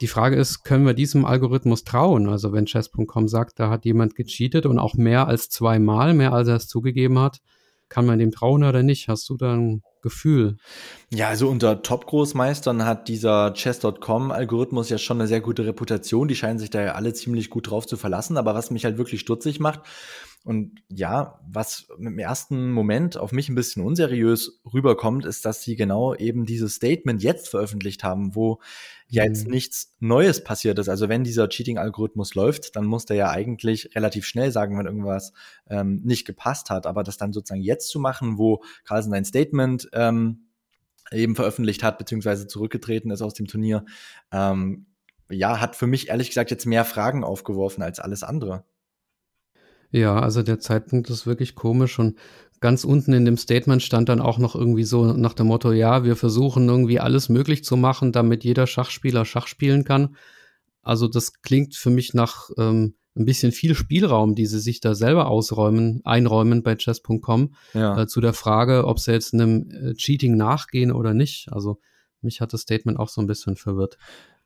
[SPEAKER 3] die Frage ist, können wir diesem Algorithmus trauen? Also wenn Chess.com sagt, da hat jemand gecheatet und auch mehr als zweimal, mehr als er es zugegeben hat, kann man dem trauen oder nicht? Hast du da ein Gefühl?
[SPEAKER 4] Ja, also unter Top-Großmeistern hat dieser Chess.com-Algorithmus ja schon eine sehr gute Reputation. Die scheinen sich da ja alle ziemlich gut drauf zu verlassen. Aber was mich halt wirklich stutzig macht, und ja, was im ersten Moment auf mich ein bisschen unseriös rüberkommt, ist, dass sie genau eben dieses Statement jetzt veröffentlicht haben, wo ja jetzt mhm. nichts Neues passiert ist. Also wenn dieser Cheating-Algorithmus läuft, dann muss der ja eigentlich relativ schnell sagen, wenn irgendwas ähm, nicht gepasst hat. Aber das dann sozusagen jetzt zu machen, wo Carlsen sein Statement ähm, eben veröffentlicht hat, beziehungsweise zurückgetreten ist aus dem Turnier, ähm, ja, hat für mich ehrlich gesagt jetzt mehr Fragen aufgeworfen als alles andere.
[SPEAKER 3] Ja, also der Zeitpunkt ist wirklich komisch und ganz unten in dem Statement stand dann auch noch irgendwie so nach dem Motto, ja, wir versuchen irgendwie alles möglich zu machen, damit jeder Schachspieler Schach spielen kann. Also das klingt für mich nach ähm, ein bisschen viel Spielraum, die sie sich da selber ausräumen, einräumen bei chess.com, ja. äh, zu der Frage, ob sie jetzt einem äh, Cheating nachgehen oder nicht. Also mich hat das Statement auch so ein bisschen verwirrt.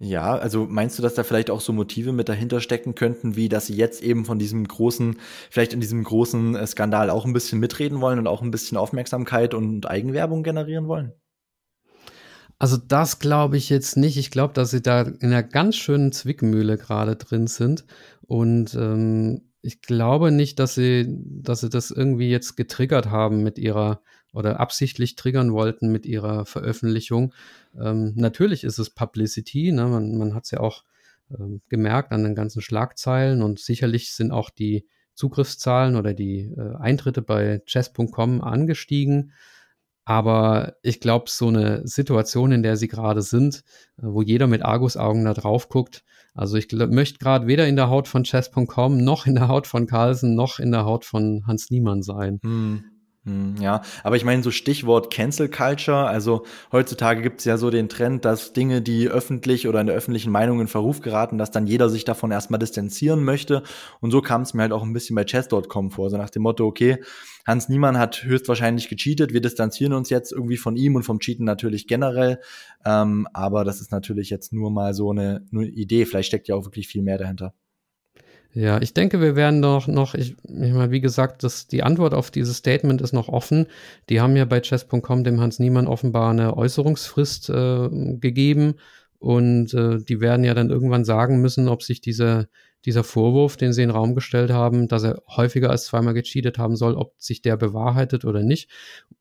[SPEAKER 4] Ja, also meinst du, dass da vielleicht auch so Motive mit dahinter stecken könnten, wie dass sie jetzt eben von diesem großen, vielleicht in diesem großen äh, Skandal auch ein bisschen mitreden wollen und auch ein bisschen Aufmerksamkeit und Eigenwerbung generieren wollen?
[SPEAKER 3] Also das glaube ich jetzt nicht. Ich glaube, dass sie da in einer ganz schönen Zwickmühle gerade drin sind. Und ähm, ich glaube nicht, dass sie, dass sie das irgendwie jetzt getriggert haben mit ihrer oder absichtlich triggern wollten mit ihrer Veröffentlichung. Ähm, natürlich ist es Publicity, ne? man, man hat es ja auch ähm, gemerkt an den ganzen Schlagzeilen und sicherlich sind auch die Zugriffszahlen oder die äh, Eintritte bei chess.com angestiegen. Aber ich glaube, so eine Situation, in der sie gerade sind, äh, wo jeder mit Argusaugen da drauf guckt, also ich möchte gerade weder in der Haut von chess.com noch in der Haut von Carlsen noch in der Haut von Hans Niemann sein.
[SPEAKER 4] Hm. Hm, ja, aber ich meine, so Stichwort Cancel Culture, also heutzutage gibt es ja so den Trend, dass Dinge, die öffentlich oder in der öffentlichen Meinung in Verruf geraten, dass dann jeder sich davon erstmal distanzieren möchte. Und so kam es mir halt auch ein bisschen bei chess.com vor, so nach dem Motto, okay, Hans Niemann hat höchstwahrscheinlich gecheatet, wir distanzieren uns jetzt irgendwie von ihm und vom Cheaten natürlich generell. Ähm, aber das ist natürlich jetzt nur mal so eine, eine Idee, vielleicht steckt ja auch wirklich viel mehr dahinter.
[SPEAKER 3] Ja, ich denke, wir werden doch noch, ich, ich meine, wie gesagt, das, die Antwort auf dieses Statement ist noch offen. Die haben ja bei chess.com dem Hans Niemann offenbar eine Äußerungsfrist äh, gegeben Und äh, die werden ja dann irgendwann sagen müssen, ob sich diese, dieser Vorwurf, den sie in den Raum gestellt haben, dass er häufiger als zweimal gecheatet haben soll, ob sich der bewahrheitet oder nicht.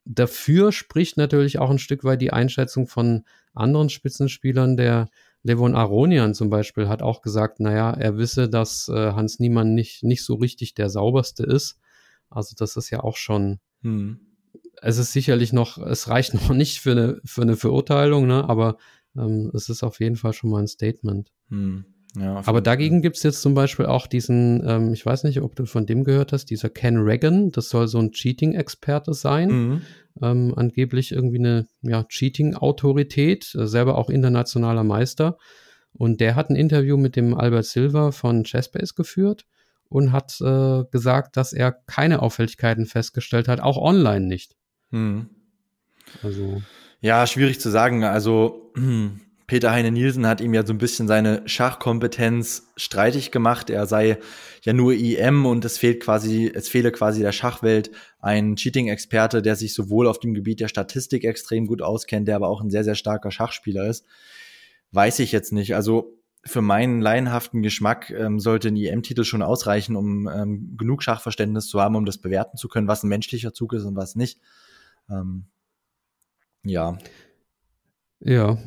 [SPEAKER 3] Dafür spricht natürlich auch ein Stück weit die Einschätzung von anderen Spitzenspielern. Der Levon Aronian zum Beispiel hat auch gesagt, naja, er wisse, dass äh, Hans Niemann nicht, nicht so richtig der sauberste ist. Also das ist ja auch schon, hm. es ist sicherlich noch, es reicht noch nicht für eine, für eine Verurteilung, ne? aber ähm, es ist auf jeden Fall schon mal ein Statement. Hm. Ja, Aber dagegen gibt es jetzt zum Beispiel auch diesen, ähm, ich weiß nicht, ob du von dem gehört hast, dieser Ken Reagan, das soll so ein Cheating-Experte sein. Mhm. Ähm, angeblich irgendwie eine ja, Cheating-Autorität, äh, selber auch internationaler Meister. Und der hat ein Interview mit dem Albert Silver von Chessbase geführt und hat äh, gesagt, dass er keine Auffälligkeiten festgestellt hat, auch online nicht. Mhm.
[SPEAKER 4] Also. Ja, schwierig zu sagen. Also Peter Heine Nielsen hat ihm ja so ein bisschen seine Schachkompetenz streitig gemacht. Er sei ja nur IM und es fehlt quasi, es fehle quasi der Schachwelt ein Cheating-Experte, der sich sowohl auf dem Gebiet der Statistik extrem gut auskennt, der aber auch ein sehr, sehr starker Schachspieler ist. Weiß ich jetzt nicht. Also für meinen laienhaften Geschmack ähm, sollte ein IM-Titel schon ausreichen, um ähm, genug Schachverständnis zu haben, um das bewerten zu können, was ein menschlicher Zug ist und was nicht. Ähm, ja.
[SPEAKER 3] Ja,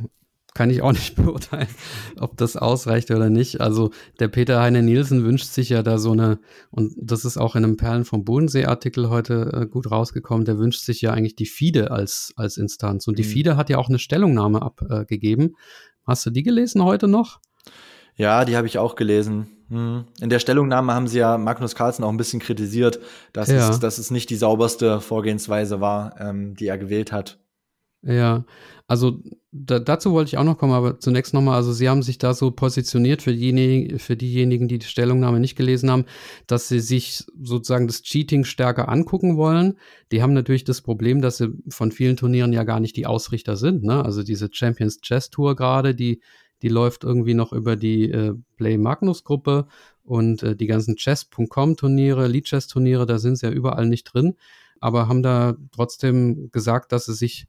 [SPEAKER 3] kann ich auch nicht beurteilen, ob das ausreicht oder nicht. Also der Peter Heine Nielsen wünscht sich ja da so eine, und das ist auch in einem Perlen vom Bodensee-Artikel heute äh, gut rausgekommen, der wünscht sich ja eigentlich die FIDE als, als Instanz. Und die mhm. FIDE hat ja auch eine Stellungnahme abgegeben. Hast du die gelesen heute noch?
[SPEAKER 4] Ja, die habe ich auch gelesen. Hm. In der Stellungnahme haben sie ja Magnus Carlsen auch ein bisschen kritisiert, dass, ja. es, dass es nicht die sauberste Vorgehensweise war, ähm, die er gewählt hat.
[SPEAKER 3] Ja, also da, dazu wollte ich auch noch kommen, aber zunächst nochmal, also Sie haben sich da so positioniert für diejenigen, für diejenigen, die die Stellungnahme nicht gelesen haben, dass Sie sich sozusagen das Cheating stärker angucken wollen. Die haben natürlich das Problem, dass sie von vielen Turnieren ja gar nicht die Ausrichter sind. Ne? Also diese Champions Chess Tour gerade, die, die läuft irgendwie noch über die äh, Play Magnus Gruppe und äh, die ganzen Chess.com Turniere, Lead Chess Turniere, da sind sie ja überall nicht drin, aber haben da trotzdem gesagt, dass sie sich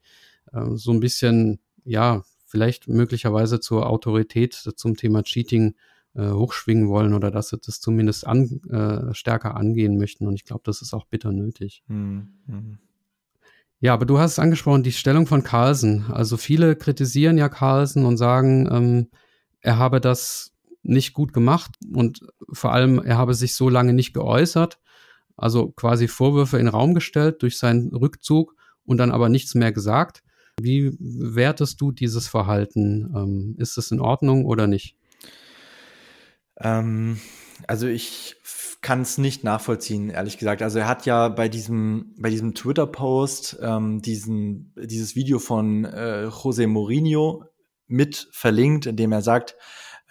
[SPEAKER 3] äh, so ein bisschen, ja, vielleicht möglicherweise zur Autorität zum Thema Cheating äh, hochschwingen wollen oder dass sie das zumindest an, äh, stärker angehen möchten. Und ich glaube, das ist auch bitter nötig. Mhm. Ja, aber du hast es angesprochen, die Stellung von Carlsen. Also viele kritisieren ja Carlsen und sagen, ähm, er habe das nicht gut gemacht und vor allem er habe sich so lange nicht geäußert. Also quasi Vorwürfe in den Raum gestellt durch seinen Rückzug und dann aber nichts mehr gesagt. Wie wertest du dieses Verhalten? Ähm, ist es in Ordnung oder nicht?
[SPEAKER 4] Ähm, also ich kann es nicht nachvollziehen, ehrlich gesagt. Also er hat ja bei diesem, bei diesem Twitter-Post ähm, diesen, dieses Video von äh, Jose Mourinho mit verlinkt, in dem er sagt,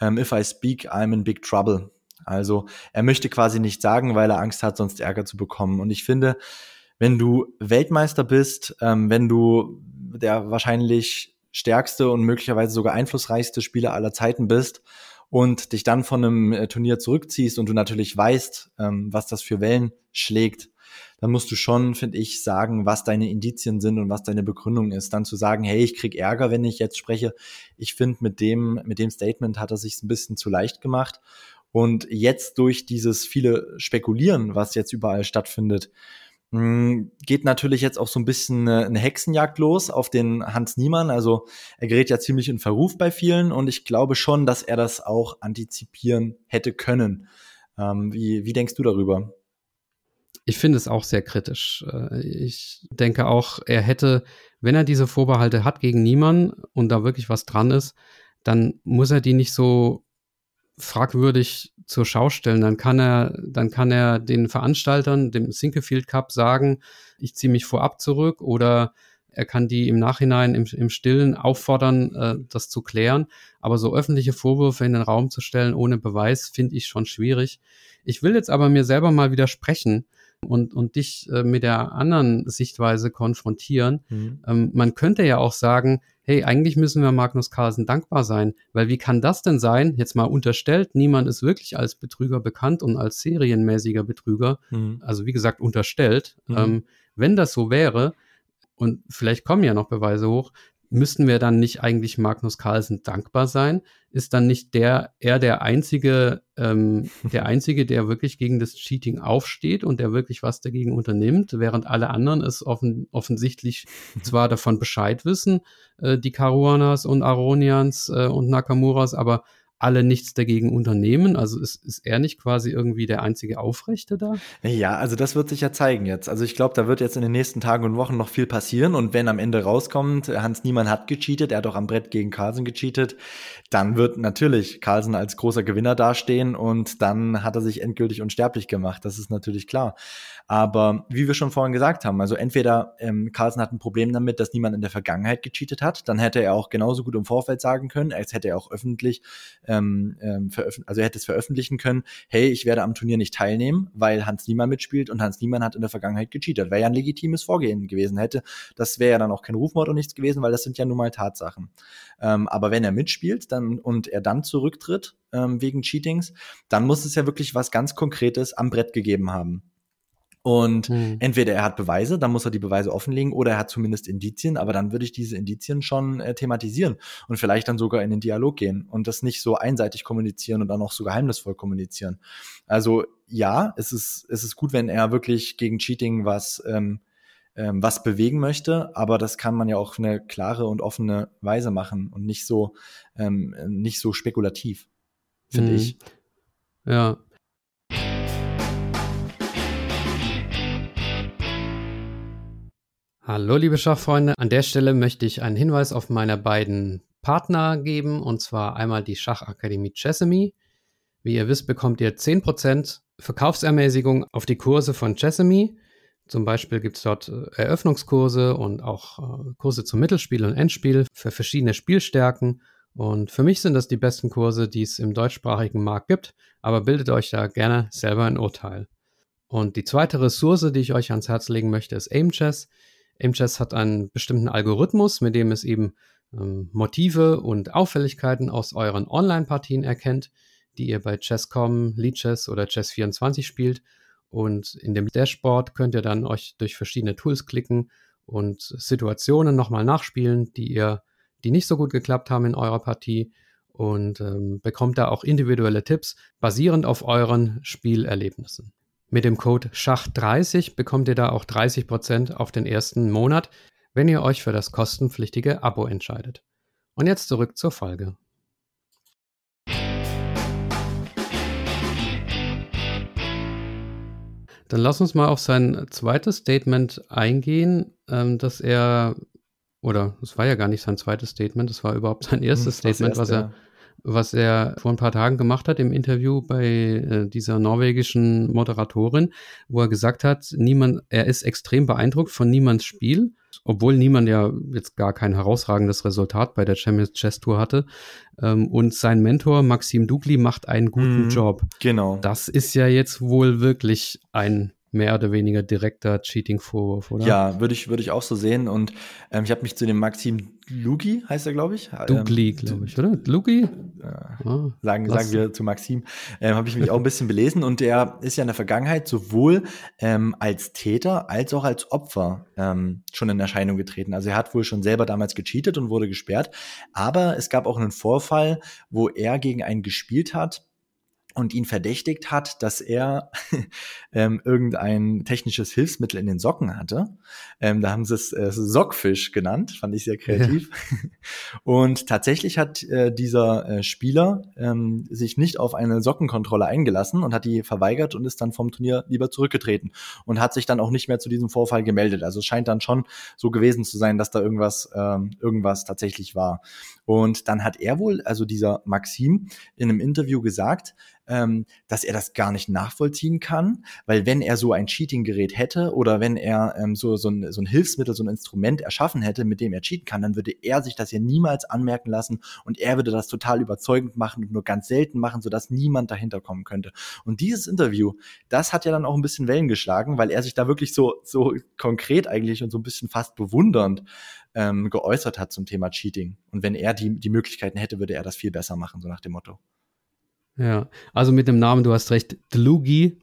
[SPEAKER 4] ähm, if I speak, I'm in big trouble. Also er möchte quasi nicht sagen, weil er Angst hat, sonst Ärger zu bekommen. Und ich finde, wenn du Weltmeister bist, ähm, wenn du der wahrscheinlich stärkste und möglicherweise sogar einflussreichste Spieler aller Zeiten bist und dich dann von einem äh, Turnier zurückziehst und du natürlich weißt, ähm, was das für Wellen schlägt, dann musst du schon, finde ich, sagen, was deine Indizien sind und was deine Begründung ist. Dann zu sagen, hey, ich krieg Ärger, wenn ich jetzt spreche. Ich finde, mit dem, mit dem Statement hat er sich ein bisschen zu leicht gemacht. Und jetzt durch dieses viele Spekulieren, was jetzt überall stattfindet, geht natürlich jetzt auch so ein bisschen eine Hexenjagd los auf den Hans Niemann. Also er gerät ja ziemlich in Verruf bei vielen und ich glaube schon, dass er das auch antizipieren hätte können. Ähm, wie, wie denkst du darüber?
[SPEAKER 3] Ich finde es auch sehr kritisch. Äh, ich denke auch, er hätte, wenn er diese Vorbehalte hat gegen Niemann und da wirklich was dran ist, dann muss er die nicht so fragwürdig zur Schau stellen, dann kann er, dann kann er den Veranstaltern, dem Sinkefield Cup sagen, ich ziehe mich vorab zurück oder er kann die im Nachhinein im, im Stillen auffordern, äh, das zu klären. Aber so öffentliche Vorwürfe in den Raum zu stellen ohne Beweis, finde ich schon schwierig. Ich will jetzt aber mir selber mal widersprechen und, und dich äh, mit der anderen Sichtweise konfrontieren. Mhm. Ähm, man könnte ja auch sagen, hey, eigentlich müssen wir Magnus Carlsen dankbar sein, weil wie kann das denn sein? Jetzt mal unterstellt, niemand ist wirklich als Betrüger bekannt und als serienmäßiger Betrüger, mhm. also wie gesagt unterstellt. Mhm. Ähm, wenn das so wäre, und vielleicht kommen ja noch Beweise hoch, müssten wir dann nicht eigentlich Magnus Carlsen dankbar sein? Ist dann nicht der, er der einzige, ähm, der einzige, der wirklich gegen das Cheating aufsteht und der wirklich was dagegen unternimmt, während alle anderen es offen, offensichtlich zwar davon Bescheid wissen, äh, die Karuanas und Aronians äh, und Nakamuras, aber alle nichts dagegen unternehmen? Also ist, ist er nicht quasi irgendwie der einzige Aufrechte da?
[SPEAKER 4] Ja, also das wird sich ja zeigen jetzt. Also ich glaube, da wird jetzt in den nächsten Tagen und Wochen noch viel passieren. Und wenn am Ende rauskommt, Hans Niemann hat gecheatet, er hat auch am Brett gegen Carlsen gecheatet, dann wird natürlich Carlsen als großer Gewinner dastehen und dann hat er sich endgültig unsterblich gemacht. Das ist natürlich klar. Aber wie wir schon vorhin gesagt haben, also entweder ähm, Carlsen hat ein Problem damit, dass niemand in der Vergangenheit gecheatet hat, dann hätte er auch genauso gut im Vorfeld sagen können, als hätte er auch öffentlich ähm, ähm, also er hätte es veröffentlichen können, hey, ich werde am Turnier nicht teilnehmen, weil Hans Niemann mitspielt und Hans Niemann hat in der Vergangenheit gecheatet. Wäre ja ein legitimes Vorgehen gewesen hätte. Das wäre ja dann auch kein Rufmord und nichts gewesen, weil das sind ja nun mal Tatsachen. Ähm, aber wenn er mitspielt dann und er dann zurücktritt ähm, wegen Cheatings, dann muss es ja wirklich was ganz Konkretes am Brett gegeben haben. Und hm. entweder er hat Beweise, dann muss er die Beweise offenlegen, oder er hat zumindest Indizien, aber dann würde ich diese Indizien schon äh, thematisieren und vielleicht dann sogar in den Dialog gehen und das nicht so einseitig kommunizieren und dann auch so geheimnisvoll kommunizieren. Also ja, es ist, es ist gut, wenn er wirklich gegen Cheating was, ähm, ähm, was bewegen möchte, aber das kann man ja auch auf eine klare und offene Weise machen und nicht so, ähm, nicht so spekulativ, finde hm. ich.
[SPEAKER 3] Ja, Hallo liebe Schachfreunde, an der Stelle möchte ich einen Hinweis auf meine beiden Partner geben, und zwar einmal die Schachakademie Chessamy. Wie ihr wisst, bekommt ihr 10% Verkaufsermäßigung auf die Kurse von Chessamy. Zum Beispiel gibt es dort äh, Eröffnungskurse und auch äh, Kurse zum Mittelspiel und Endspiel für verschiedene Spielstärken. Und für mich sind das die besten Kurse, die es im deutschsprachigen Markt gibt, aber bildet euch da gerne selber ein Urteil. Und die zweite Ressource, die ich euch ans Herz legen möchte, ist AimChess. AimChess hat einen bestimmten Algorithmus, mit dem es eben ähm, Motive und Auffälligkeiten aus euren Online-Partien erkennt, die ihr bei Chess.com, Leadchess oder Chess24 spielt. Und in dem Dashboard könnt ihr dann euch durch verschiedene Tools klicken und Situationen nochmal nachspielen, die ihr, die nicht so gut geklappt haben in eurer Partie und ähm, bekommt da auch individuelle Tipps basierend auf euren Spielerlebnissen. Mit dem Code SCHACH30 bekommt ihr da auch 30% auf den ersten Monat, wenn ihr euch für das kostenpflichtige Abo entscheidet. Und jetzt zurück zur Folge. Dann lass uns mal auf sein zweites Statement eingehen, ähm, dass er, oder es war ja gar nicht sein zweites Statement, es war überhaupt sein erstes hm, Statement, erste, was er was er vor ein paar Tagen gemacht hat im Interview bei äh, dieser norwegischen Moderatorin, wo er gesagt hat, niemand, er ist extrem beeindruckt von Niemands Spiel, obwohl niemand ja jetzt gar kein herausragendes Resultat bei der Champions Chess Tour hatte. Ähm, und sein Mentor Maxim Dugli macht einen guten mhm, Job.
[SPEAKER 4] Genau.
[SPEAKER 3] Das ist ja jetzt wohl wirklich ein mehr oder weniger direkter Cheating-Vorwurf, oder?
[SPEAKER 4] Ja, würde ich, würde ich auch so sehen. Und ähm, ich habe mich zu dem Maxim Lugi, heißt er, glaube ich.
[SPEAKER 3] Dugli, ähm, glaube ich, oder? Lugi?
[SPEAKER 4] Äh, ah, sagen, sagen wir zu Maxim. Ähm, habe ich mich auch ein bisschen belesen. Und der ist ja in der Vergangenheit sowohl ähm, als Täter als auch als Opfer ähm, schon in Erscheinung getreten. Also er hat wohl schon selber damals gecheatet und wurde gesperrt. Aber es gab auch einen Vorfall, wo er gegen einen gespielt hat, und ihn verdächtigt hat, dass er ähm, irgendein technisches Hilfsmittel in den Socken hatte. Ähm, da haben sie es äh, Sockfisch genannt, fand ich sehr kreativ. Ja. Und tatsächlich hat äh, dieser äh, Spieler ähm, sich nicht auf eine Sockenkontrolle eingelassen und hat die verweigert und ist dann vom Turnier lieber zurückgetreten und hat sich dann auch nicht mehr zu diesem Vorfall gemeldet. Also es scheint dann schon so gewesen zu sein, dass da irgendwas, ähm, irgendwas tatsächlich war. Und dann hat er wohl, also dieser Maxim, in einem Interview gesagt, ähm, dass er das gar nicht nachvollziehen kann, weil wenn er so ein Cheating-Gerät hätte oder wenn er ähm, so, so, ein, so ein Hilfsmittel, so ein Instrument erschaffen hätte, mit dem er cheaten kann, dann würde er sich das ja niemals anmerken lassen und er würde das total überzeugend machen und nur ganz selten machen, sodass niemand dahinter kommen könnte. Und dieses Interview, das hat ja dann auch ein bisschen Wellen geschlagen, weil er sich da wirklich so, so konkret eigentlich und so ein bisschen fast bewundernd ähm, geäußert hat zum Thema Cheating. Und wenn er die, die Möglichkeiten hätte, würde er das viel besser machen, so nach dem Motto.
[SPEAKER 3] Ja, also mit dem Namen, du hast recht, Dlugi,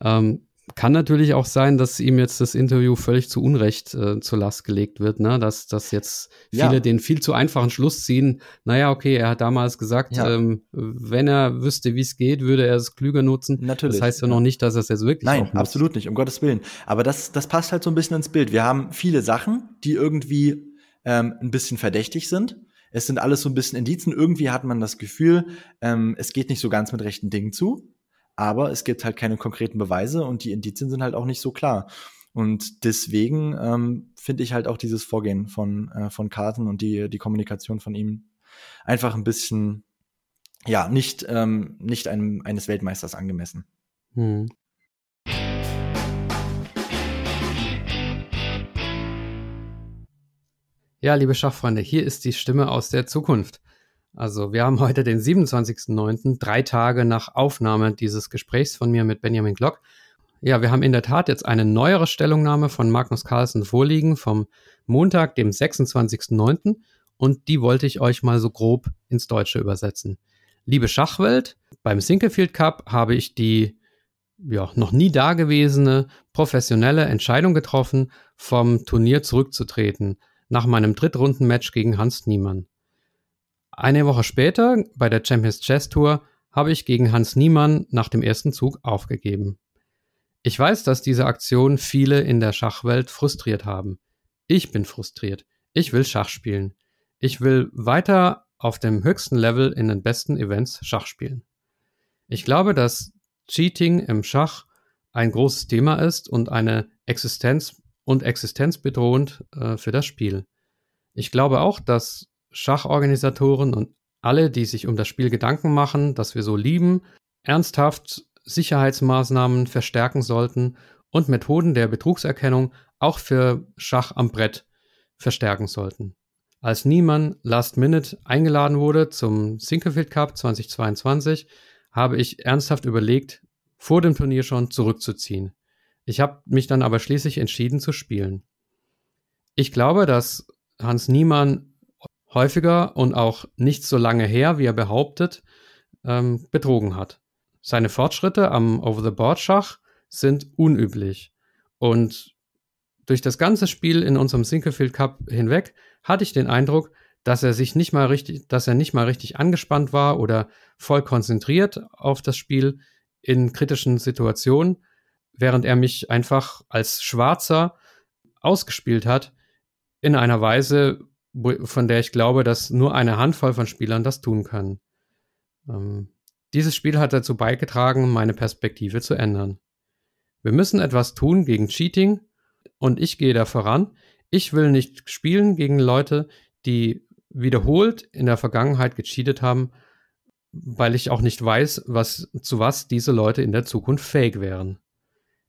[SPEAKER 3] ähm, kann natürlich auch sein, dass ihm jetzt das Interview völlig zu Unrecht äh, zur Last gelegt wird, ne? dass, dass jetzt viele ja. den viel zu einfachen Schluss ziehen. Naja, okay, er hat damals gesagt, ja. ähm, wenn er wüsste, wie es geht, würde er es klüger nutzen.
[SPEAKER 4] Natürlich.
[SPEAKER 3] Das heißt ja, ja. noch nicht, dass er es jetzt wirklich
[SPEAKER 4] Nein, absolut nicht, um Gottes Willen. Aber das, das passt halt so ein bisschen ins Bild. Wir haben viele Sachen, die irgendwie ähm, ein bisschen verdächtig sind. Es sind alles so ein bisschen Indizen. Irgendwie hat man das Gefühl, ähm, es geht nicht so ganz mit rechten Dingen zu aber es gibt halt keine konkreten Beweise und die Indizien sind halt auch nicht so klar. Und deswegen ähm, finde ich halt auch dieses Vorgehen von, äh, von Carton und die, die Kommunikation von ihm einfach ein bisschen, ja, nicht, ähm, nicht einem, eines Weltmeisters angemessen. Hm.
[SPEAKER 3] Ja, liebe Schachfreunde, hier ist die Stimme aus der Zukunft. Also wir haben heute den 27.09., drei Tage nach Aufnahme dieses Gesprächs von mir mit Benjamin Glock. Ja, wir haben in der Tat jetzt eine neuere Stellungnahme von Magnus Carlsen vorliegen vom Montag, dem 26.09. Und die wollte ich euch mal so grob ins Deutsche übersetzen. Liebe Schachwelt, beim Sinkelfield Cup habe ich die ja, noch nie dagewesene professionelle Entscheidung getroffen, vom Turnier zurückzutreten, nach meinem Drittrundenmatch gegen Hans Niemann. Eine Woche später, bei der Champions Chess Tour, habe ich gegen Hans Niemann nach dem ersten Zug aufgegeben. Ich weiß, dass diese Aktion viele in der Schachwelt frustriert haben. Ich bin frustriert. Ich will Schach spielen. Ich will weiter auf dem höchsten Level in den besten Events Schach spielen. Ich glaube, dass Cheating im Schach ein großes Thema ist und eine Existenz und existenzbedrohend äh, für das Spiel. Ich glaube auch, dass Schachorganisatoren und alle, die sich um das Spiel Gedanken machen, das wir so lieben, ernsthaft Sicherheitsmaßnahmen verstärken sollten und Methoden der Betrugserkennung auch für Schach am Brett verstärken sollten. Als Niemann Last Minute eingeladen wurde zum Sinkelfield Cup 2022, habe ich ernsthaft überlegt, vor dem Turnier schon zurückzuziehen. Ich habe mich dann aber schließlich entschieden zu spielen. Ich glaube, dass Hans Niemann häufiger und auch nicht so lange her, wie er behauptet, ähm, betrogen hat. Seine Fortschritte am Over-the-Board-Schach sind unüblich. Und durch das ganze Spiel in unserem Sinkelfield Cup hinweg hatte ich den Eindruck, dass er sich nicht mal richtig, dass er nicht mal richtig angespannt war oder voll konzentriert auf das Spiel in kritischen Situationen, während er mich einfach als Schwarzer ausgespielt hat in einer Weise, von der ich glaube, dass nur eine Handvoll von Spielern das tun können. Ähm, dieses Spiel hat dazu beigetragen, meine Perspektive zu ändern. Wir müssen etwas tun gegen Cheating und ich gehe da voran. Ich will nicht spielen gegen Leute, die wiederholt in der Vergangenheit gecheatet haben, weil ich auch nicht weiß, was, zu was diese Leute in der Zukunft fähig wären.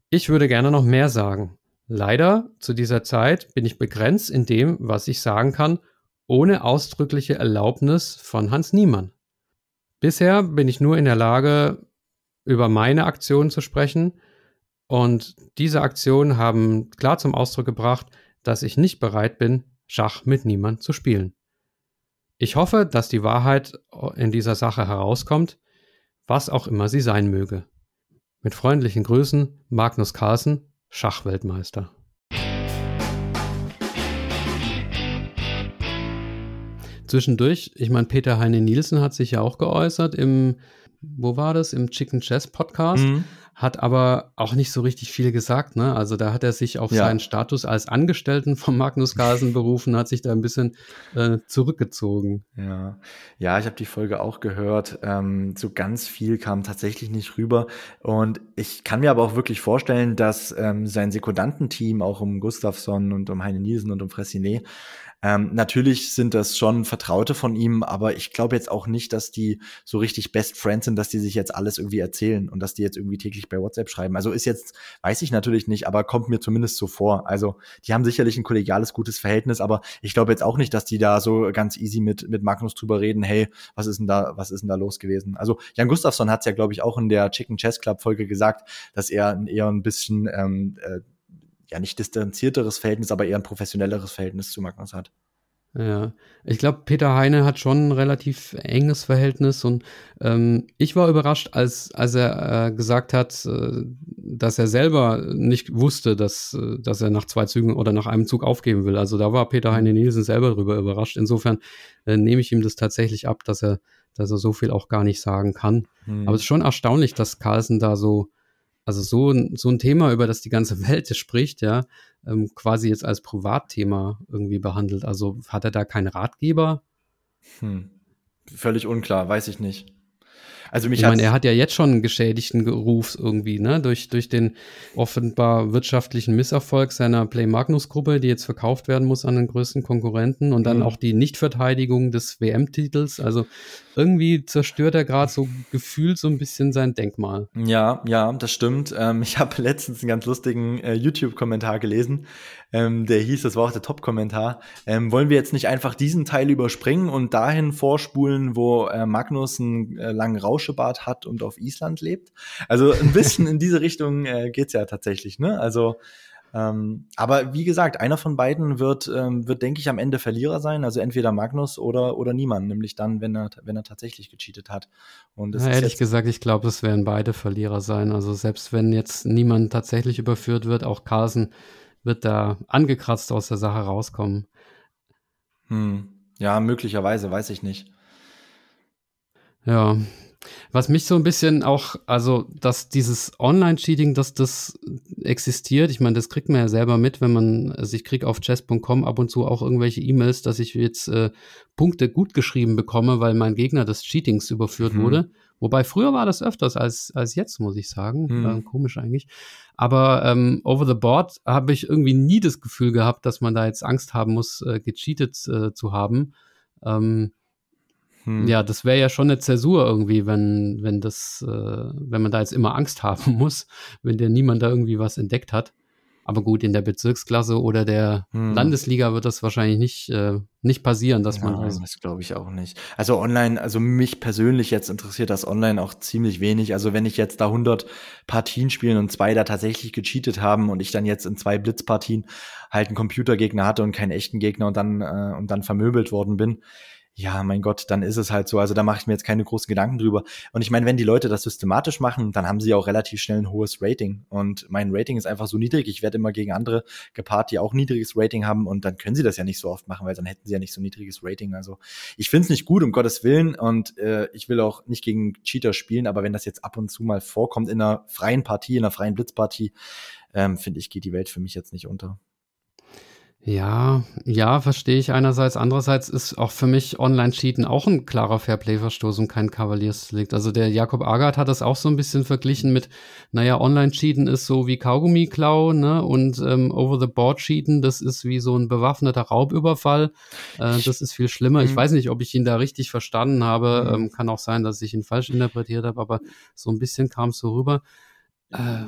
[SPEAKER 3] Ich würde gerne noch mehr sagen. Leider zu dieser Zeit bin ich begrenzt in dem, was ich sagen kann, ohne ausdrückliche Erlaubnis von Hans Niemann. Bisher bin ich nur in der Lage, über meine Aktionen zu sprechen und diese Aktionen haben klar zum Ausdruck gebracht, dass ich nicht bereit bin, Schach mit niemand zu spielen. Ich hoffe, dass die Wahrheit in dieser Sache herauskommt, was auch immer sie sein möge. Mit freundlichen Grüßen, Magnus Carlsen, Schachweltmeister. Zwischendurch, ich meine, Peter Heine Nielsen hat sich ja auch geäußert im, wo war das, im Chicken Chess Podcast, mhm. Hat aber auch nicht so richtig viel gesagt, ne? Also da hat er sich auf ja. seinen Status als Angestellten von Magnus Carlsen berufen, hat sich da ein bisschen äh, zurückgezogen.
[SPEAKER 4] Ja, ja, ich habe die Folge auch gehört. Ähm, so ganz viel kam tatsächlich nicht rüber. Und ich kann mir aber auch wirklich vorstellen, dass ähm, sein Sekundantenteam auch um Gustafsson und um Heine Nielsen und um Fressinet ähm, natürlich sind das schon Vertraute von ihm, aber ich glaube jetzt auch nicht, dass die so richtig Best Friends sind, dass die sich jetzt alles irgendwie erzählen und dass die jetzt irgendwie täglich bei WhatsApp schreiben. Also ist jetzt, weiß ich natürlich nicht, aber kommt mir zumindest so vor. Also die haben sicherlich ein kollegiales, gutes Verhältnis, aber ich glaube jetzt auch nicht, dass die da so ganz easy mit, mit Magnus drüber reden, hey, was ist denn da, was ist denn da los gewesen? Also Jan Gustafsson hat es ja, glaube ich, auch in der Chicken Chess Club Folge gesagt, dass er eher ein bisschen ähm, äh, ja nicht distanzierteres Verhältnis, aber eher ein professionelleres Verhältnis zu Magnus hat.
[SPEAKER 3] Ja, ich glaube, Peter Heine hat schon ein relativ enges Verhältnis und ähm, ich war überrascht, als, als er äh, gesagt hat, äh, dass er selber nicht wusste, dass, dass er nach zwei Zügen oder nach einem Zug aufgeben will. Also da war Peter Heine Nielsen selber darüber überrascht. Insofern äh, nehme ich ihm das tatsächlich ab, dass er, dass er so viel auch gar nicht sagen kann. Hm. Aber es ist schon erstaunlich, dass Carlsen da so, also so, so ein Thema, über das die ganze Welt spricht, ja, ähm, quasi jetzt als Privatthema irgendwie behandelt. Also hat er da keinen Ratgeber?
[SPEAKER 4] Hm. Völlig unklar, weiß ich nicht.
[SPEAKER 3] Also mich ich meine, er hat ja jetzt schon einen geschädigten Ruf irgendwie, ne, durch, durch den offenbar wirtschaftlichen Misserfolg seiner Play Magnus Gruppe, die jetzt verkauft werden muss an den größten Konkurrenten und dann mhm. auch die Nichtverteidigung des WM-Titels. Also irgendwie zerstört er gerade so gefühlt so ein bisschen sein Denkmal.
[SPEAKER 4] Ja, ja, das stimmt. Ähm, ich habe letztens einen ganz lustigen äh, YouTube-Kommentar gelesen, ähm, der hieß, das war auch der Top-Kommentar. Ähm, wollen wir jetzt nicht einfach diesen Teil überspringen und dahin vorspulen, wo äh, Magnus einen äh, langen Rauschebart hat und auf Island lebt? Also ein bisschen in diese Richtung äh, geht's ja tatsächlich, ne? Also ähm, aber wie gesagt, einer von beiden wird, ähm, wird, denke ich, am Ende Verlierer sein. Also entweder Magnus oder, oder niemand, nämlich dann, wenn er, wenn er tatsächlich gecheatet hat.
[SPEAKER 3] Und das ja, ist ehrlich gesagt, ich glaube, es werden beide Verlierer sein. Also selbst wenn jetzt niemand tatsächlich überführt wird, auch Carlsen wird da angekratzt aus der Sache rauskommen.
[SPEAKER 4] Hm. Ja, möglicherweise, weiß ich nicht.
[SPEAKER 3] Ja, was mich so ein bisschen auch, also, dass dieses Online-Cheating, dass das existiert, ich meine, das kriegt man ja selber mit, wenn man, also ich kriege auf chess.com ab und zu auch irgendwelche E-Mails, dass ich jetzt äh, Punkte gut geschrieben bekomme, weil mein Gegner des Cheatings überführt mhm. wurde. Wobei früher war das öfters als, als jetzt, muss ich sagen. Mhm. Äh, komisch eigentlich. Aber ähm, over the board habe ich irgendwie nie das Gefühl gehabt, dass man da jetzt Angst haben muss, äh, gecheatet äh, zu haben. Ähm, hm. Ja, das wäre ja schon eine Zäsur irgendwie, wenn, wenn das, äh, wenn man da jetzt immer Angst haben muss, wenn der niemand da irgendwie was entdeckt hat. Aber gut, in der Bezirksklasse oder der hm. Landesliga wird das wahrscheinlich nicht, äh, nicht passieren, dass ja, man.
[SPEAKER 4] Also das glaube ich auch nicht. Also online, also mich persönlich jetzt interessiert das online auch ziemlich wenig. Also wenn ich jetzt da 100 Partien spielen und zwei da tatsächlich gecheatet haben und ich dann jetzt in zwei Blitzpartien halt einen Computergegner hatte und keinen echten Gegner und dann, äh, und dann vermöbelt worden bin, ja, mein Gott, dann ist es halt so. Also da mache ich mir jetzt keine großen Gedanken drüber. Und ich meine, wenn die Leute das systematisch machen, dann haben sie auch relativ schnell ein hohes Rating. Und mein Rating ist einfach so niedrig. Ich werde immer gegen andere gepaart, die auch niedriges Rating haben. Und dann können sie das ja nicht so oft machen, weil dann hätten sie ja nicht so niedriges Rating. Also ich finde es nicht gut, um Gottes Willen. Und äh, ich will auch nicht gegen Cheater spielen. Aber wenn das jetzt ab und zu mal vorkommt in einer freien Partie, in einer freien Blitzpartie, ähm, finde ich, geht die Welt für mich jetzt nicht unter.
[SPEAKER 3] Ja, ja, verstehe ich einerseits. Andererseits ist auch für mich Online-Cheaten auch ein klarer Fairplay-Verstoß und kein Kavaliersdelikt. Also der Jakob Agard hat das auch so ein bisschen verglichen mit, naja, Online-Cheaten ist so wie Kaugummi-Klau, ne? Und ähm, Over-the-Board-Cheaten, das ist wie so ein bewaffneter Raubüberfall. Äh, das ist viel schlimmer. Ich mhm. weiß nicht, ob ich ihn da richtig verstanden habe. Mhm. Ähm, kann auch sein, dass ich ihn falsch interpretiert habe, aber so ein bisschen kam es so rüber. Äh,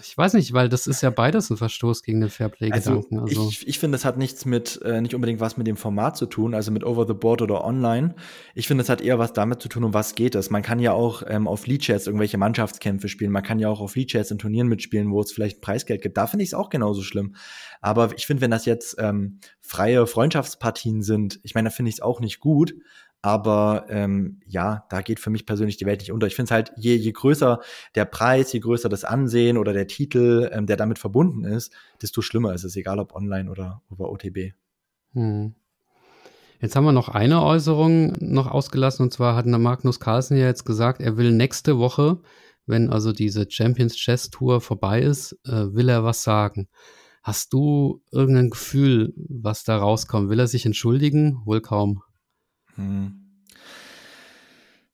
[SPEAKER 3] ich weiß nicht, weil das ist ja beides ein Verstoß gegen den Fairplay-Gedanken.
[SPEAKER 4] Also, also, ich, ich finde, das hat nichts mit, äh, nicht unbedingt was mit dem Format zu tun, also mit Over the Board oder online. Ich finde, es hat eher was damit zu tun, um was geht es. Man kann ja auch ähm, auf Lead-Chats irgendwelche Mannschaftskämpfe spielen. Man kann ja auch auf Lead-Chats in Turnieren mitspielen, wo es vielleicht Preisgeld gibt. Da finde ich es auch genauso schlimm. Aber ich finde, wenn das jetzt ähm, freie Freundschaftspartien sind, ich meine, da finde ich es auch nicht gut. Aber ähm, ja, da geht für mich persönlich die Welt nicht unter. Ich finde es halt, je, je größer der Preis, je größer das Ansehen oder der Titel, ähm, der damit verbunden ist, desto schlimmer ist es, egal ob online oder über OTB. Hm.
[SPEAKER 3] Jetzt haben wir noch eine Äußerung noch ausgelassen, und zwar hat Magnus Carlsen ja jetzt gesagt, er will nächste Woche, wenn also diese Champions Chess Tour vorbei ist, äh, will er was sagen. Hast du irgendein Gefühl, was da rauskommt? Will er sich entschuldigen? Wohl kaum. Hm.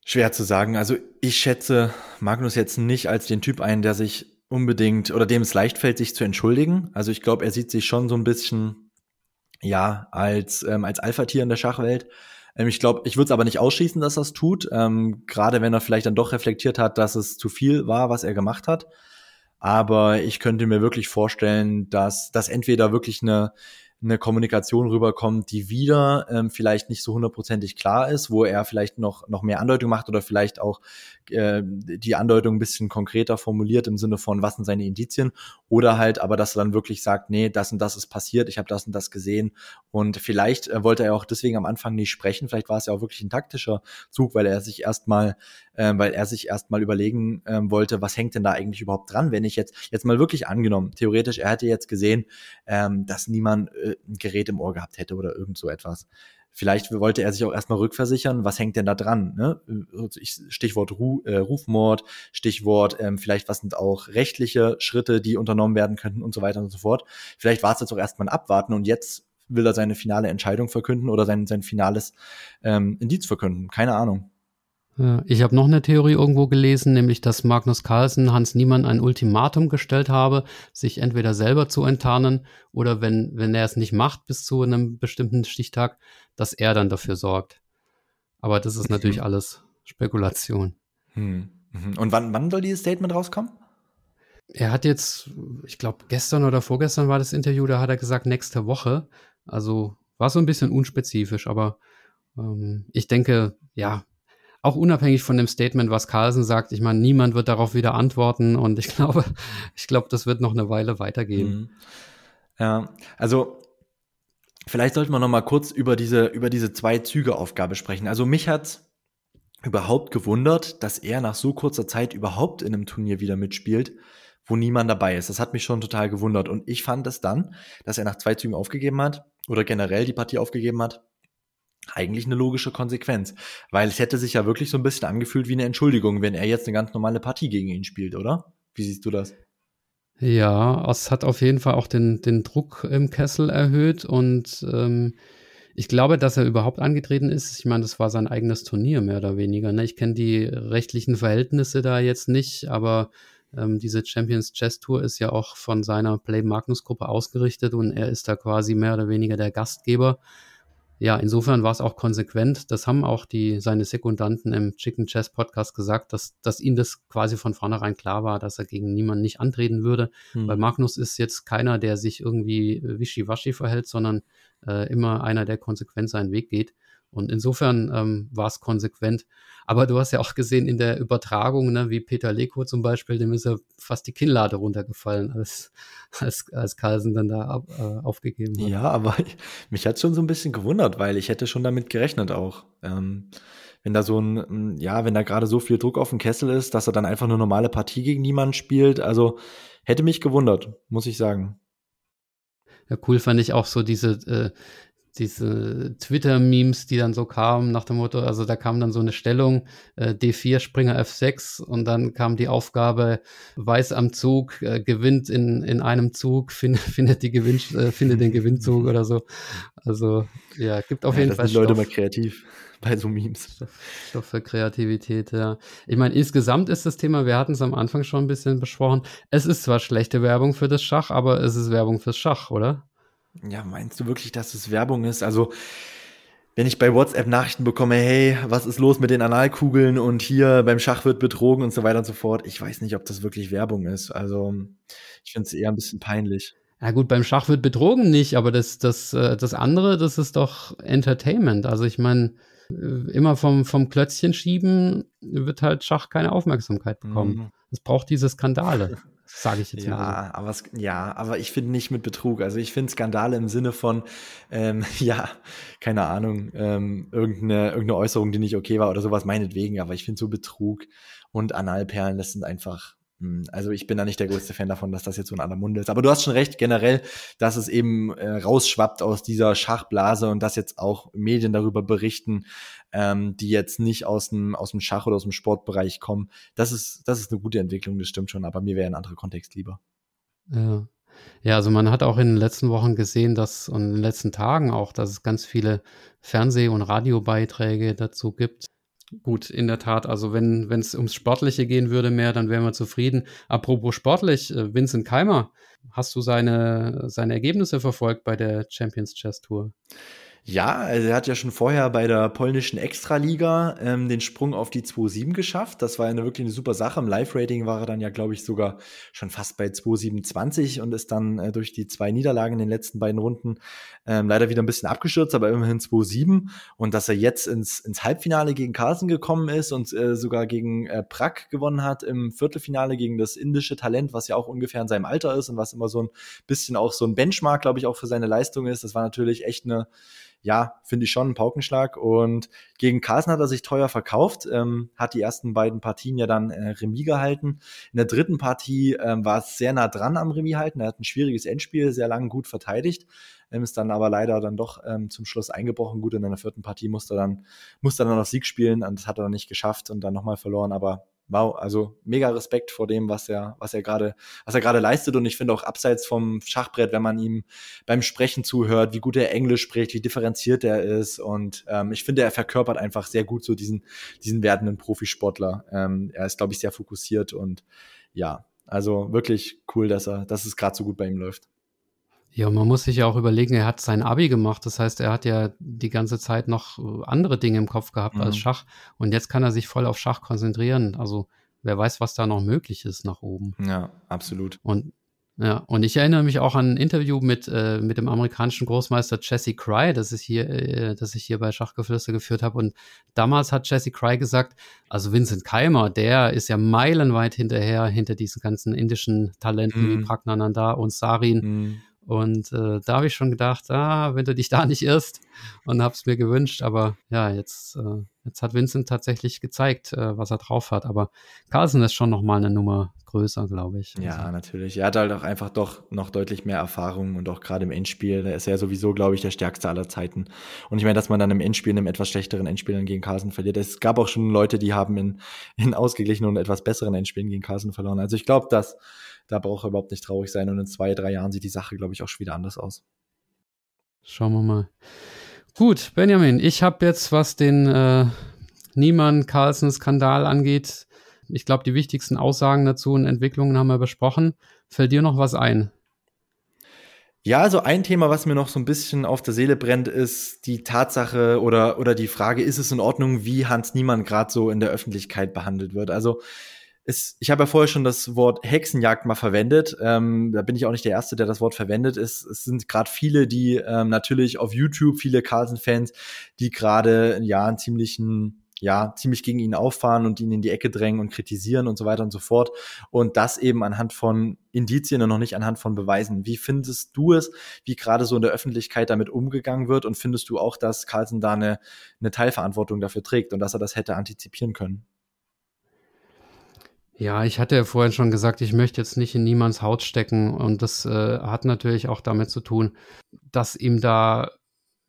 [SPEAKER 4] Schwer zu sagen. Also ich schätze Magnus jetzt nicht als den Typ ein, der sich unbedingt oder dem es leicht fällt, sich zu entschuldigen. Also ich glaube, er sieht sich schon so ein bisschen ja als ähm, als Alpha-Tier in der Schachwelt. Ähm, ich glaube, ich würde es aber nicht ausschließen, dass es tut. Ähm, Gerade wenn er vielleicht dann doch reflektiert hat, dass es zu viel war, was er gemacht hat. Aber ich könnte mir wirklich vorstellen, dass das entweder wirklich eine eine Kommunikation rüberkommt, die wieder ähm, vielleicht nicht so hundertprozentig klar ist, wo er vielleicht noch, noch mehr Andeutung macht oder vielleicht auch äh, die Andeutung ein bisschen konkreter formuliert im Sinne von, was sind seine Indizien? Oder halt aber, dass er dann wirklich sagt, nee, das und das ist passiert, ich habe das und das gesehen. Und vielleicht äh, wollte er auch deswegen am Anfang nicht sprechen, vielleicht war es ja auch wirklich ein taktischer Zug, weil er sich erstmal äh, weil er sich erstmal überlegen äh, wollte, was hängt denn da eigentlich überhaupt dran, wenn ich jetzt, jetzt mal wirklich angenommen, theoretisch, er hätte jetzt gesehen, ähm, dass niemand äh, ein Gerät im Ohr gehabt hätte oder irgend so etwas. Vielleicht wollte er sich auch erstmal rückversichern, was hängt denn da dran? Ne? Stichwort Ru äh, Rufmord, Stichwort ähm, vielleicht, was sind auch rechtliche Schritte, die unternommen werden könnten und so weiter und so fort. Vielleicht war es jetzt auch erstmal ein Abwarten und jetzt will er seine finale Entscheidung verkünden oder sein, sein finales ähm, Indiz verkünden. Keine Ahnung.
[SPEAKER 3] Ich habe noch eine Theorie irgendwo gelesen, nämlich dass Magnus Carlsen Hans Niemann ein Ultimatum gestellt habe, sich entweder selber zu enttarnen oder wenn, wenn er es nicht macht bis zu einem bestimmten Stichtag, dass er dann dafür sorgt. Aber das ist natürlich mhm. alles Spekulation.
[SPEAKER 4] Hm. Mhm. Und wann, wann soll dieses Statement rauskommen?
[SPEAKER 3] Er hat jetzt, ich glaube, gestern oder vorgestern war das Interview, da hat er gesagt, nächste Woche. Also war so ein bisschen unspezifisch, aber ähm, ich denke, ja, auch unabhängig von dem Statement, was Carlsen sagt, ich meine, niemand wird darauf wieder antworten und ich glaube, ich glaube, das wird noch eine Weile weitergehen. Mhm.
[SPEAKER 4] Ja, also vielleicht sollten wir noch mal kurz über diese über diese zwei Züge Aufgabe sprechen. Also mich hat überhaupt gewundert, dass er nach so kurzer Zeit überhaupt in einem Turnier wieder mitspielt, wo niemand dabei ist. Das hat mich schon total gewundert und ich fand es dann, dass er nach zwei Zügen aufgegeben hat oder generell die Partie aufgegeben hat eigentlich eine logische Konsequenz. Weil es hätte sich ja wirklich so ein bisschen angefühlt wie eine Entschuldigung, wenn er jetzt eine ganz normale Partie gegen ihn spielt, oder? Wie siehst du das?
[SPEAKER 3] Ja, es hat auf jeden Fall auch den, den Druck im Kessel erhöht und ähm, ich glaube, dass er überhaupt angetreten ist. Ich meine, das war sein eigenes Turnier, mehr oder weniger. Ne? Ich kenne die rechtlichen Verhältnisse da jetzt nicht, aber ähm, diese Champions Chess Tour ist ja auch von seiner Play Magnus Gruppe ausgerichtet und er ist da quasi mehr oder weniger der Gastgeber ja, insofern war es auch konsequent. Das haben auch die, seine Sekundanten im Chicken Chess Podcast gesagt, dass, dass ihnen das quasi von vornherein klar war, dass er gegen niemanden nicht antreten würde. Hm. Weil Magnus ist jetzt keiner, der sich irgendwie wischiwaschi verhält, sondern äh, immer einer, der konsequent seinen Weg geht. Und insofern ähm, war es konsequent. Aber du hast ja auch gesehen in der Übertragung, ne, wie Peter Leko zum Beispiel, dem ist ja fast die Kinnlade runtergefallen, als, als, als Carlsen dann da äh, aufgegeben hat.
[SPEAKER 4] Ja, aber ich, mich hat schon so ein bisschen gewundert, weil ich hätte schon damit gerechnet auch. Ähm, wenn da so ein, ja, wenn da gerade so viel Druck auf dem Kessel ist, dass er dann einfach eine normale Partie gegen niemanden spielt. Also hätte mich gewundert, muss ich sagen.
[SPEAKER 3] Ja, cool fand ich auch so diese, äh, diese Twitter-Memes, die dann so kamen nach dem Motto, also da kam dann so eine Stellung, äh, D4 Springer F6 und dann kam die Aufgabe, Weiß am Zug, äh, gewinnt in, in einem Zug, find, findet, die Gewinn, äh, findet den Gewinnzug oder so. Also ja, gibt auf ja, jeden
[SPEAKER 4] Fall. Sind Leute mal kreativ bei so Memes.
[SPEAKER 3] Stoff für Kreativität, ja. Ich meine, insgesamt ist das Thema, wir hatten es am Anfang schon ein bisschen besprochen, es ist zwar schlechte Werbung für das Schach, aber es ist Werbung fürs Schach, oder?
[SPEAKER 4] Ja, meinst du wirklich, dass es Werbung ist? Also, wenn ich bei WhatsApp Nachrichten bekomme, hey, was ist los mit den Analkugeln und hier beim Schach wird betrogen und so weiter und so fort, ich weiß nicht, ob das wirklich Werbung ist. Also, ich finde es eher ein bisschen peinlich.
[SPEAKER 3] Ja gut, beim Schach wird betrogen nicht, aber das, das, äh, das andere, das ist doch Entertainment. Also ich meine, äh, immer vom, vom Klötzchen schieben wird halt Schach keine Aufmerksamkeit bekommen. Mhm. Es braucht diese Skandale. Sage ich jetzt
[SPEAKER 4] ja,
[SPEAKER 3] mal.
[SPEAKER 4] So. Aber es, ja, aber ich finde nicht mit Betrug. Also ich finde Skandale im Sinne von, ähm, ja, keine Ahnung, ähm, irgendeine, irgendeine Äußerung, die nicht okay war oder sowas, meinetwegen, aber ich finde so Betrug und Analperlen, das sind einfach also ich bin da nicht der größte Fan davon, dass das jetzt so in aller Munde ist. Aber du hast schon recht, generell, dass es eben äh, rausschwappt aus dieser Schachblase und dass jetzt auch Medien darüber berichten, ähm, die jetzt nicht aus dem, aus dem Schach oder aus dem Sportbereich kommen. Das ist, das ist eine gute Entwicklung, das stimmt schon, aber mir wäre ein anderer Kontext lieber.
[SPEAKER 3] Ja. Ja, also man hat auch in den letzten Wochen gesehen, dass und in den letzten Tagen auch, dass es ganz viele Fernseh- und Radiobeiträge dazu gibt, Gut, in der Tat. Also wenn es ums Sportliche gehen würde mehr, dann wären wir zufrieden. Apropos sportlich, äh, Vincent Keimer, hast du seine, seine Ergebnisse verfolgt bei der Champions Chess Tour?
[SPEAKER 4] Ja, also er hat ja schon vorher bei der polnischen Extraliga ähm, den Sprung auf die 2.7 geschafft. Das war eine wirklich eine super Sache. Im Live-Rating war er dann ja, glaube ich, sogar schon fast bei 2.27 und ist dann äh, durch die zwei Niederlagen in den letzten beiden Runden ähm, leider wieder ein bisschen abgestürzt, aber immerhin 2.7. Und dass er jetzt ins, ins Halbfinale gegen Carlsen gekommen ist und äh, sogar gegen äh, Prag gewonnen hat im Viertelfinale gegen das indische Talent, was ja auch ungefähr in seinem Alter ist und was immer so ein bisschen auch so ein Benchmark, glaube ich, auch für seine Leistung ist. Das war natürlich echt eine ja, finde ich schon ein Paukenschlag. Und gegen Carlsen hat er sich teuer verkauft, ähm, hat die ersten beiden Partien ja dann äh, Remis gehalten. In der dritten Partie ähm, war es sehr nah dran am Remis halten. Er hat ein schwieriges Endspiel sehr lange gut verteidigt, ähm, ist dann aber leider dann doch ähm, zum Schluss eingebrochen. Gut, in der vierten Partie musste er dann, musste dann noch Sieg spielen und das hat er dann nicht geschafft und dann nochmal verloren. Aber wow, also mega Respekt vor dem, was er, was er gerade, was er gerade leistet. Und ich finde auch abseits vom Schachbrett, wenn man ihm beim Sprechen zuhört, wie gut er Englisch spricht, wie differenziert er ist. Und ähm, ich finde, er verkörpert einfach sehr gut so diesen, diesen werdenden Profisportler. Ähm, er ist, glaube ich, sehr fokussiert und ja, also wirklich cool, dass er, dass es gerade so gut bei ihm läuft.
[SPEAKER 3] Ja, man muss sich ja auch überlegen, er hat sein Abi gemacht. Das heißt, er hat ja die ganze Zeit noch äh, andere Dinge im Kopf gehabt mhm. als Schach. Und jetzt kann er sich voll auf Schach konzentrieren. Also wer weiß, was da noch möglich ist nach oben.
[SPEAKER 4] Ja, absolut.
[SPEAKER 3] Und ja, und ich erinnere mich auch an ein Interview mit, äh, mit dem amerikanischen Großmeister Jesse Cry, das ich hier, äh, das ich hier bei Schachgeflüster geführt habe. Und damals hat Jesse Cry gesagt, also Vincent Keimer, der ist ja meilenweit hinterher, hinter diesen ganzen indischen Talenten mm. wie mhm. Pragnananda und Sarin. Mm. Und äh, da habe ich schon gedacht, ah, wenn du dich da nicht irrst und habe es mir gewünscht. Aber ja, jetzt, äh, jetzt hat Vincent tatsächlich gezeigt, äh, was er drauf hat. Aber Carlsen ist schon noch mal eine Nummer größer, glaube ich.
[SPEAKER 4] Ja, also. natürlich. Er hat halt auch einfach doch noch deutlich mehr Erfahrung und auch gerade im Endspiel. Da ist er sowieso, glaube ich, der stärkste aller Zeiten. Und ich meine, dass man dann im Endspiel, in einem etwas schlechteren Endspiel dann gegen Carlsen verliert. Es gab auch schon Leute, die haben in, in ausgeglichenen und etwas besseren Endspielen gegen Carlsen verloren. Also ich glaube, dass da braucht er überhaupt nicht traurig sein. Und in zwei, drei Jahren sieht die Sache, glaube ich, auch schon wieder anders aus.
[SPEAKER 3] Schauen wir mal. Gut, Benjamin, ich habe jetzt, was den äh, Niemann-Carlsen-Skandal angeht, ich glaube, die wichtigsten Aussagen dazu und Entwicklungen haben wir besprochen. Fällt dir noch was ein?
[SPEAKER 4] Ja, also ein Thema, was mir noch so ein bisschen auf der Seele brennt, ist die Tatsache oder, oder die Frage, ist es in Ordnung, wie Hans Niemann gerade so in der Öffentlichkeit behandelt wird? Also es, ich habe ja vorher schon das Wort Hexenjagd mal verwendet. Ähm, da bin ich auch nicht der Erste, der das Wort verwendet. Es, es sind gerade viele, die ähm, natürlich auf YouTube, viele Carlsen-Fans, die gerade ja einen ziemlichen ja, ziemlich gegen ihn auffahren und ihn in die Ecke drängen und kritisieren und so weiter und so fort. Und das eben anhand von Indizien und noch nicht anhand von Beweisen. Wie findest du es, wie gerade so in der Öffentlichkeit damit umgegangen wird? Und findest du auch, dass Carlsen da eine, eine Teilverantwortung dafür trägt und dass er das hätte antizipieren können?
[SPEAKER 3] Ja, ich hatte ja vorhin schon gesagt, ich möchte jetzt nicht in niemands Haut stecken und das äh, hat natürlich auch damit zu tun, dass ihm da,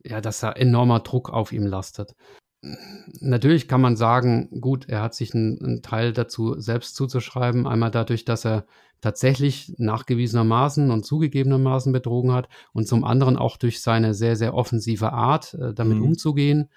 [SPEAKER 3] ja, dass da enormer Druck auf ihm lastet. Natürlich kann man sagen, gut, er hat sich einen, einen Teil dazu selbst zuzuschreiben, einmal dadurch, dass er tatsächlich nachgewiesenermaßen und zugegebenermaßen betrogen hat und zum anderen auch durch seine sehr, sehr offensive Art, äh, damit mhm. umzugehen.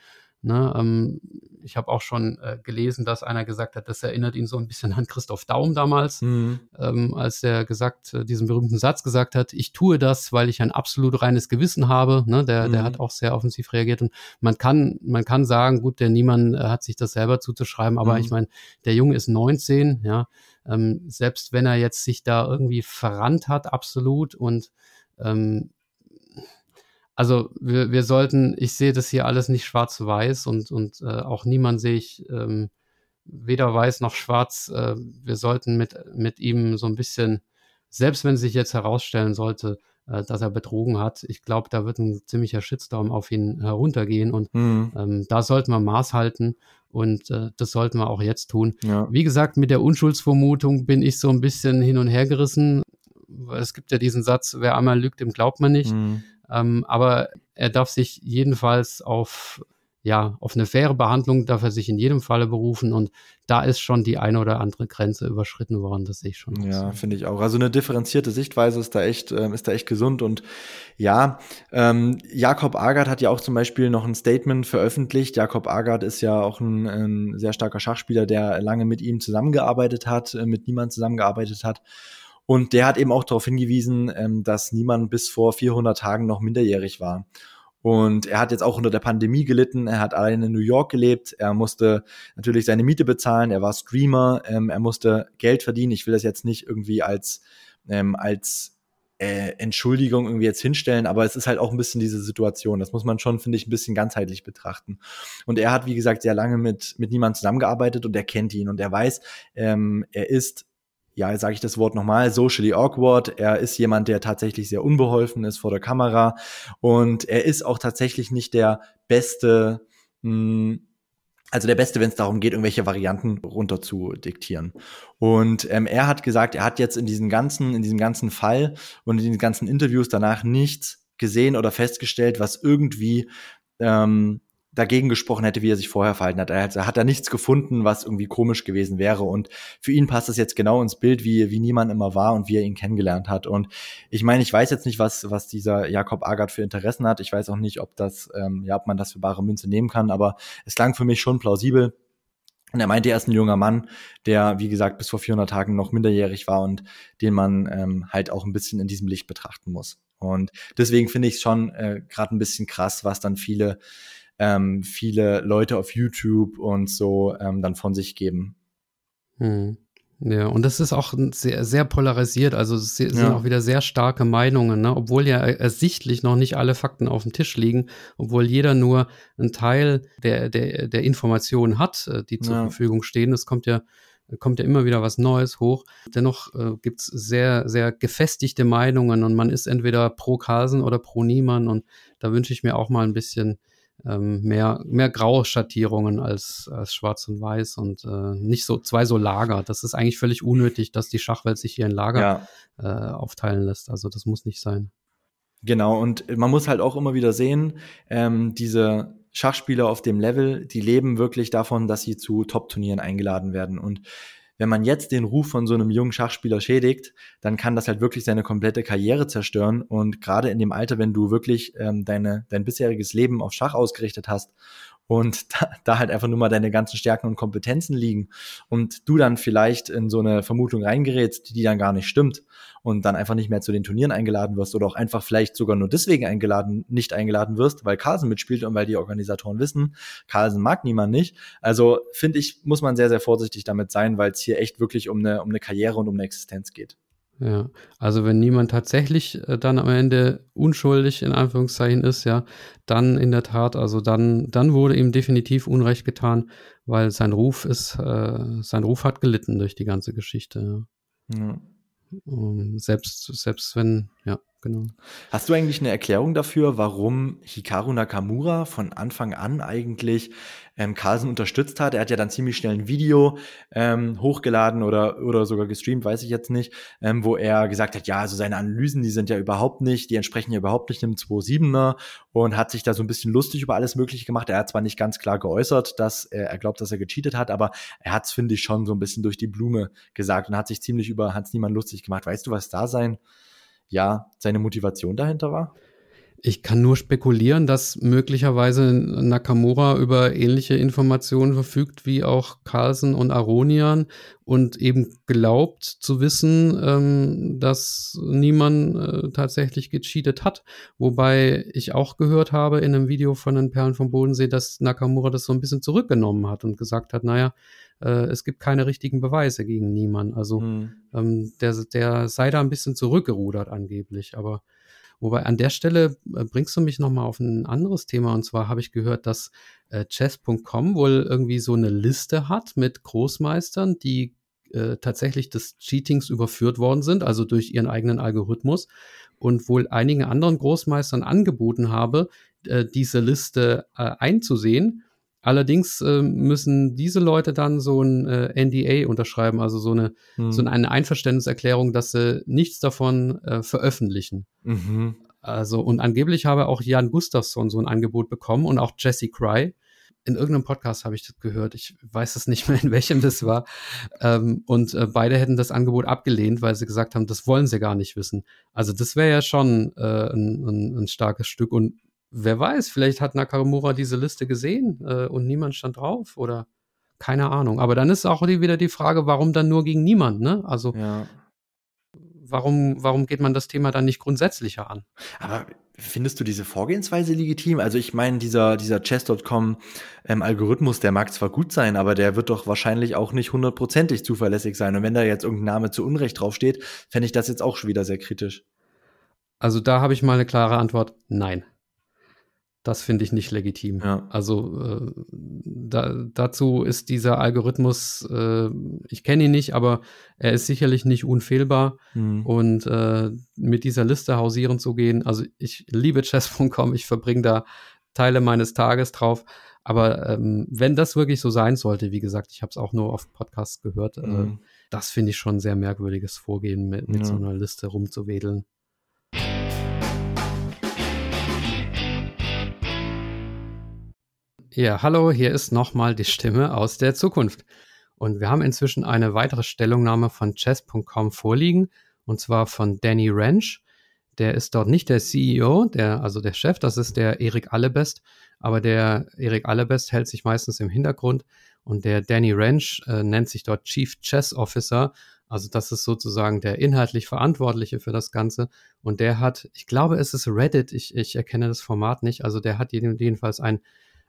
[SPEAKER 3] Ne, ähm, ich habe auch schon äh, gelesen, dass einer gesagt hat, das erinnert ihn so ein bisschen an Christoph Daum damals, mhm. ähm, als er gesagt, äh, diesen berühmten Satz gesagt hat, ich tue das, weil ich ein absolut reines Gewissen habe. Ne, der, mhm. der hat auch sehr offensiv reagiert. Und man kann, man kann sagen, gut, der Niemand äh, hat sich das selber zuzuschreiben, aber mhm. ich meine, der Junge ist 19, ja. Ähm, selbst wenn er jetzt sich da irgendwie verrannt hat, absolut und ähm, also wir, wir sollten, ich sehe das hier alles nicht schwarz-weiß und, und äh, auch niemand sehe ich ähm, weder weiß noch schwarz. Äh, wir sollten mit, mit ihm so ein bisschen, selbst wenn sich jetzt herausstellen sollte, äh, dass er betrogen hat, ich glaube, da wird ein ziemlicher Shitstorm auf ihn heruntergehen und mhm. ähm, da sollten wir Maß halten und äh, das sollten wir auch jetzt tun. Ja. Wie gesagt, mit der Unschuldsvermutung bin ich so ein bisschen hin und her gerissen. Es gibt ja diesen Satz, wer einmal lügt, dem glaubt man nicht. Mhm. Ähm, aber er darf sich jedenfalls auf ja, auf eine faire Behandlung darf er sich in jedem Falle berufen und da ist schon die eine oder andere Grenze überschritten worden, das sehe ich schon.
[SPEAKER 4] Ja, finde ich auch. Also eine differenzierte Sichtweise ist da echt, ähm, ist da echt gesund und ja, ähm, Jakob Agard hat ja auch zum Beispiel noch ein Statement veröffentlicht. Jakob Agard ist ja auch ein, ein sehr starker Schachspieler, der lange mit ihm zusammengearbeitet hat, äh, mit niemand zusammengearbeitet hat und der hat eben auch darauf hingewiesen, ähm, dass niemand bis vor 400 Tagen noch minderjährig war. Und er hat jetzt auch unter der Pandemie gelitten. Er hat allein in New York gelebt. Er musste natürlich seine Miete bezahlen. Er war Streamer. Ähm, er musste Geld verdienen. Ich will das jetzt nicht irgendwie als, ähm, als äh, Entschuldigung irgendwie jetzt hinstellen, aber es ist halt auch ein bisschen diese Situation. Das muss man schon, finde ich, ein bisschen ganzheitlich betrachten. Und er hat, wie gesagt, sehr lange mit, mit niemandem zusammengearbeitet und er kennt ihn und er weiß, ähm, er ist ja, sage ich das Wort nochmal, socially awkward. Er ist jemand, der tatsächlich sehr unbeholfen ist vor der Kamera und er ist auch tatsächlich nicht der beste, mh, hm, also der Beste, wenn es darum geht, irgendwelche Varianten runter zu diktieren. Und ähm, er hat gesagt, er hat jetzt in diesem ganzen, in diesem ganzen Fall und in den ganzen Interviews danach nichts gesehen oder festgestellt, was irgendwie ähm, dagegen gesprochen hätte, wie er sich vorher verhalten hat. Er hat, hat da nichts gefunden, was irgendwie komisch gewesen wäre. Und für ihn passt das jetzt genau ins Bild, wie, wie niemand immer war und wie er ihn kennengelernt hat. Und ich meine, ich weiß jetzt nicht, was, was dieser Jakob Agard für Interessen hat. Ich weiß auch nicht, ob das, ähm, ja, ob man das für bare Münze nehmen kann, aber es klang für mich schon plausibel. Und er meinte, er ist ein junger Mann, der, wie gesagt, bis vor 400 Tagen noch minderjährig war und den man ähm, halt auch ein bisschen in diesem Licht betrachten muss. Und deswegen finde ich es schon äh, gerade ein bisschen krass, was dann viele ähm, viele Leute auf YouTube und so ähm, dann von sich geben.
[SPEAKER 3] Hm. Ja, und das ist auch sehr, sehr polarisiert. Also es sind ja. auch wieder sehr starke Meinungen, ne? obwohl ja ersichtlich noch nicht alle Fakten auf dem Tisch liegen, obwohl jeder nur einen Teil der, der, der Informationen hat, äh, die zur ja. Verfügung stehen. Es kommt ja, kommt ja immer wieder was Neues hoch. Dennoch äh, gibt es sehr, sehr gefestigte Meinungen und man ist entweder pro Carlsen oder pro Niemann und da wünsche ich mir auch mal ein bisschen ähm, mehr, mehr graue Schattierungen als, als schwarz und weiß und äh, nicht so zwei so Lager. Das ist eigentlich völlig unnötig, dass die Schachwelt sich hier in Lager ja. äh, aufteilen lässt. Also das muss nicht sein.
[SPEAKER 4] Genau, und man muss halt auch immer wieder sehen, ähm, diese Schachspieler auf dem Level, die leben wirklich davon, dass sie zu Top-Turnieren eingeladen werden. Und wenn man jetzt den Ruf von so einem jungen Schachspieler schädigt, dann kann das halt wirklich seine komplette Karriere zerstören. Und gerade in dem Alter, wenn du wirklich ähm, deine, dein bisheriges Leben auf Schach ausgerichtet hast und da, da halt einfach nur mal deine ganzen Stärken und Kompetenzen liegen und du dann vielleicht in so eine Vermutung reingerätst, die dann gar nicht stimmt und dann einfach nicht mehr zu den Turnieren eingeladen wirst oder auch einfach vielleicht sogar nur deswegen eingeladen, nicht eingeladen wirst, weil Carlsen mitspielt und weil die Organisatoren wissen, Carlsen mag niemand nicht. Also finde ich, muss man sehr, sehr vorsichtig damit sein, weil es hier echt wirklich um eine, um eine Karriere und um eine Existenz geht.
[SPEAKER 3] Ja, also wenn niemand tatsächlich äh, dann am Ende unschuldig in Anführungszeichen ist, ja, dann in der Tat, also dann, dann wurde ihm definitiv Unrecht getan, weil sein Ruf ist, äh, sein Ruf hat gelitten durch die ganze Geschichte. Ja. ja. Um, ähm, selbst, selbst wenn, ja, genau.
[SPEAKER 4] Hast du eigentlich eine Erklärung dafür, warum Hikaru Nakamura von Anfang an eigentlich ähm, Carlsen unterstützt hat? Er hat ja dann ziemlich schnell ein Video ähm, hochgeladen oder, oder sogar gestreamt, weiß ich jetzt nicht, ähm, wo er gesagt hat, ja, also seine Analysen, die sind ja überhaupt nicht, die entsprechen ja überhaupt nicht einem 2.7er und hat sich da so ein bisschen lustig über alles Mögliche gemacht. Er hat zwar nicht ganz klar geäußert, dass er, er glaubt, dass er gecheatet hat, aber er hat es, finde ich, schon so ein bisschen durch die Blume gesagt und hat sich ziemlich über Hans Niemann lustig gemacht. Weißt du, was da sein? Ja, seine Motivation dahinter war?
[SPEAKER 3] Ich kann nur spekulieren, dass möglicherweise Nakamura über ähnliche Informationen verfügt wie auch Carlsen und Aronian und eben glaubt zu wissen, ähm, dass niemand äh, tatsächlich gecheatet hat. Wobei ich auch gehört habe in einem Video von den Perlen vom Bodensee, dass Nakamura das so ein bisschen zurückgenommen hat und gesagt hat, naja, äh, es gibt keine richtigen Beweise gegen niemanden. Also hm. ähm, der, der sei da ein bisschen zurückgerudert angeblich. Aber wobei an der Stelle äh, bringst du mich nochmal auf ein anderes Thema. Und zwar habe ich gehört, dass äh, chess.com wohl irgendwie so eine Liste hat mit Großmeistern, die äh, tatsächlich des Cheatings überführt worden sind, also durch ihren eigenen Algorithmus. Und wohl einigen anderen Großmeistern angeboten habe, äh, diese Liste äh, einzusehen Allerdings äh, müssen diese Leute dann so ein äh, NDA unterschreiben, also so eine, hm. so eine Einverständniserklärung, dass sie nichts davon äh, veröffentlichen. Mhm. Also, und angeblich habe auch Jan Gustafsson so ein Angebot bekommen und auch Jesse Cry. In irgendeinem Podcast habe ich das gehört. Ich weiß es nicht mehr, in welchem das war. Ähm, und äh, beide hätten das Angebot abgelehnt, weil sie gesagt haben, das wollen sie gar nicht wissen. Also, das wäre ja schon äh, ein, ein, ein starkes Stück. Und wer weiß, vielleicht hat Nakamura diese Liste gesehen äh, und niemand stand drauf oder keine Ahnung. Aber dann ist auch die, wieder die Frage, warum dann nur gegen niemand, ne? Also ja. warum, warum geht man das Thema dann nicht grundsätzlicher an?
[SPEAKER 4] Aber findest du diese Vorgehensweise legitim? Also ich meine, dieser, dieser Chess.com ähm, Algorithmus, der mag zwar gut sein, aber der wird doch wahrscheinlich auch nicht hundertprozentig zuverlässig sein. Und wenn da jetzt irgendein Name zu Unrecht draufsteht, fände ich das jetzt auch schon wieder sehr kritisch.
[SPEAKER 3] Also da habe ich mal eine klare Antwort, nein. Das finde ich nicht legitim.
[SPEAKER 4] Ja.
[SPEAKER 3] Also äh, da, dazu ist dieser Algorithmus, äh, ich kenne ihn nicht, aber er ist sicherlich nicht unfehlbar. Mhm. Und äh, mit dieser Liste hausieren zu gehen, also ich liebe chess.com, ich verbringe da Teile meines Tages drauf. Aber ähm, wenn das wirklich so sein sollte, wie gesagt, ich habe es auch nur auf Podcasts gehört, äh, mhm. das finde ich schon ein sehr merkwürdiges Vorgehen, mit, mit ja. so einer Liste rumzuwedeln. Ja, hallo, hier ist nochmal die Stimme aus der Zukunft. Und wir haben inzwischen eine weitere Stellungnahme von chess.com vorliegen, und zwar von Danny Ranch. Der ist dort nicht der CEO, der, also der Chef, das ist der Erik Allebest, aber der Erik Allebest hält sich meistens im Hintergrund und der Danny Ranch äh, nennt sich dort Chief Chess Officer. Also das ist sozusagen der inhaltlich Verantwortliche für das Ganze. Und der hat, ich glaube, es ist Reddit, ich, ich erkenne das Format nicht, also der hat jedenfalls ein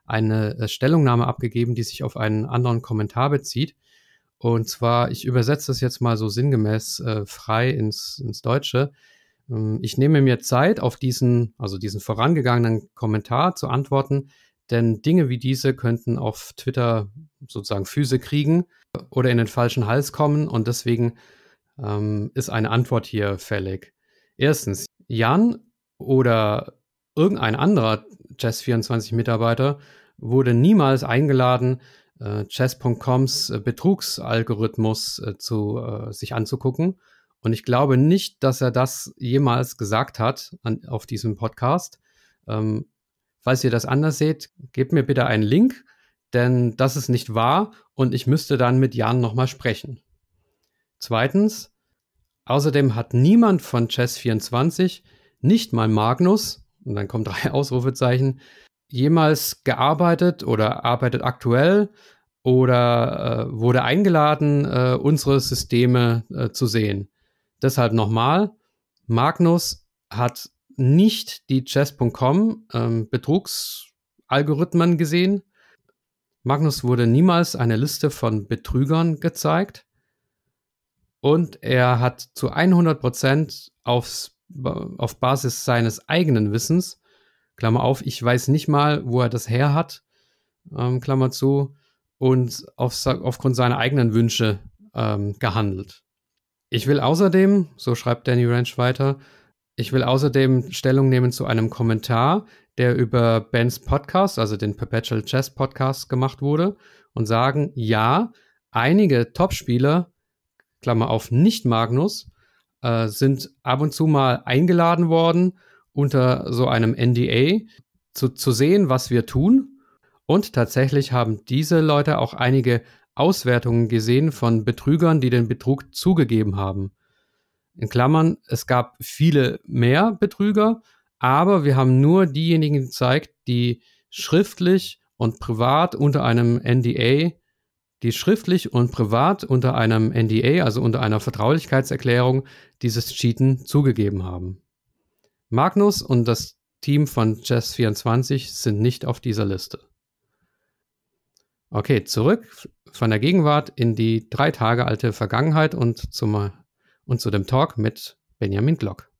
[SPEAKER 3] eine äh, Stellungnahme abgegeben, die sich auf einen anderen Kommentar bezieht. Und zwar, ich übersetze das jetzt mal so sinngemäß äh, frei ins, ins Deutsche. Ähm, ich nehme mir Zeit, auf diesen, also diesen vorangegangenen Kommentar zu antworten, denn Dinge wie diese könnten auf Twitter sozusagen Füße kriegen oder in den falschen Hals kommen und deswegen ähm, ist eine Antwort hier fällig. Erstens, Jan oder irgendein anderer Chess24-Mitarbeiter wurde niemals eingeladen, äh, Chess.coms äh, Betrugsalgorithmus äh, zu äh, sich anzugucken. Und ich glaube nicht, dass er das jemals gesagt hat an, auf diesem Podcast. Ähm, falls ihr das anders seht, gebt mir bitte einen Link, denn das ist nicht wahr und ich müsste dann mit Jan nochmal sprechen. Zweitens, außerdem hat niemand von Chess24, nicht mal Magnus, und dann kommen drei Ausrufezeichen, jemals gearbeitet oder arbeitet aktuell oder äh, wurde eingeladen, äh, unsere Systeme äh, zu sehen. Deshalb nochmal, Magnus hat nicht die Chess.com ähm, Betrugsalgorithmen gesehen. Magnus wurde niemals eine Liste von Betrügern gezeigt. Und er hat zu 100% aufs auf Basis seines eigenen Wissens, Klammer auf, ich weiß nicht mal, wo er das her hat, ähm, Klammer zu, und auf, aufgrund seiner eigenen Wünsche ähm, gehandelt. Ich will außerdem, so schreibt Danny Ranch weiter, ich will außerdem Stellung nehmen zu einem Kommentar, der über Bens Podcast, also den Perpetual Chess Podcast, gemacht wurde und sagen, ja, einige Topspieler, Klammer auf, nicht Magnus, äh, sind ab und zu mal eingeladen worden, unter so einem NDA zu, zu sehen, was wir tun. Und tatsächlich haben diese Leute auch einige Auswertungen gesehen von Betrügern, die den Betrug zugegeben haben. In Klammern, es gab viele mehr Betrüger, aber wir haben nur diejenigen gezeigt, die schriftlich und privat unter einem NDA die schriftlich und privat unter einem NDA, also unter einer Vertraulichkeitserklärung, dieses Cheaten zugegeben haben. Magnus und das Team von Chess24 sind nicht auf dieser Liste. Okay, zurück von der Gegenwart in die drei Tage alte Vergangenheit und, zum, und zu dem Talk mit Benjamin Glock.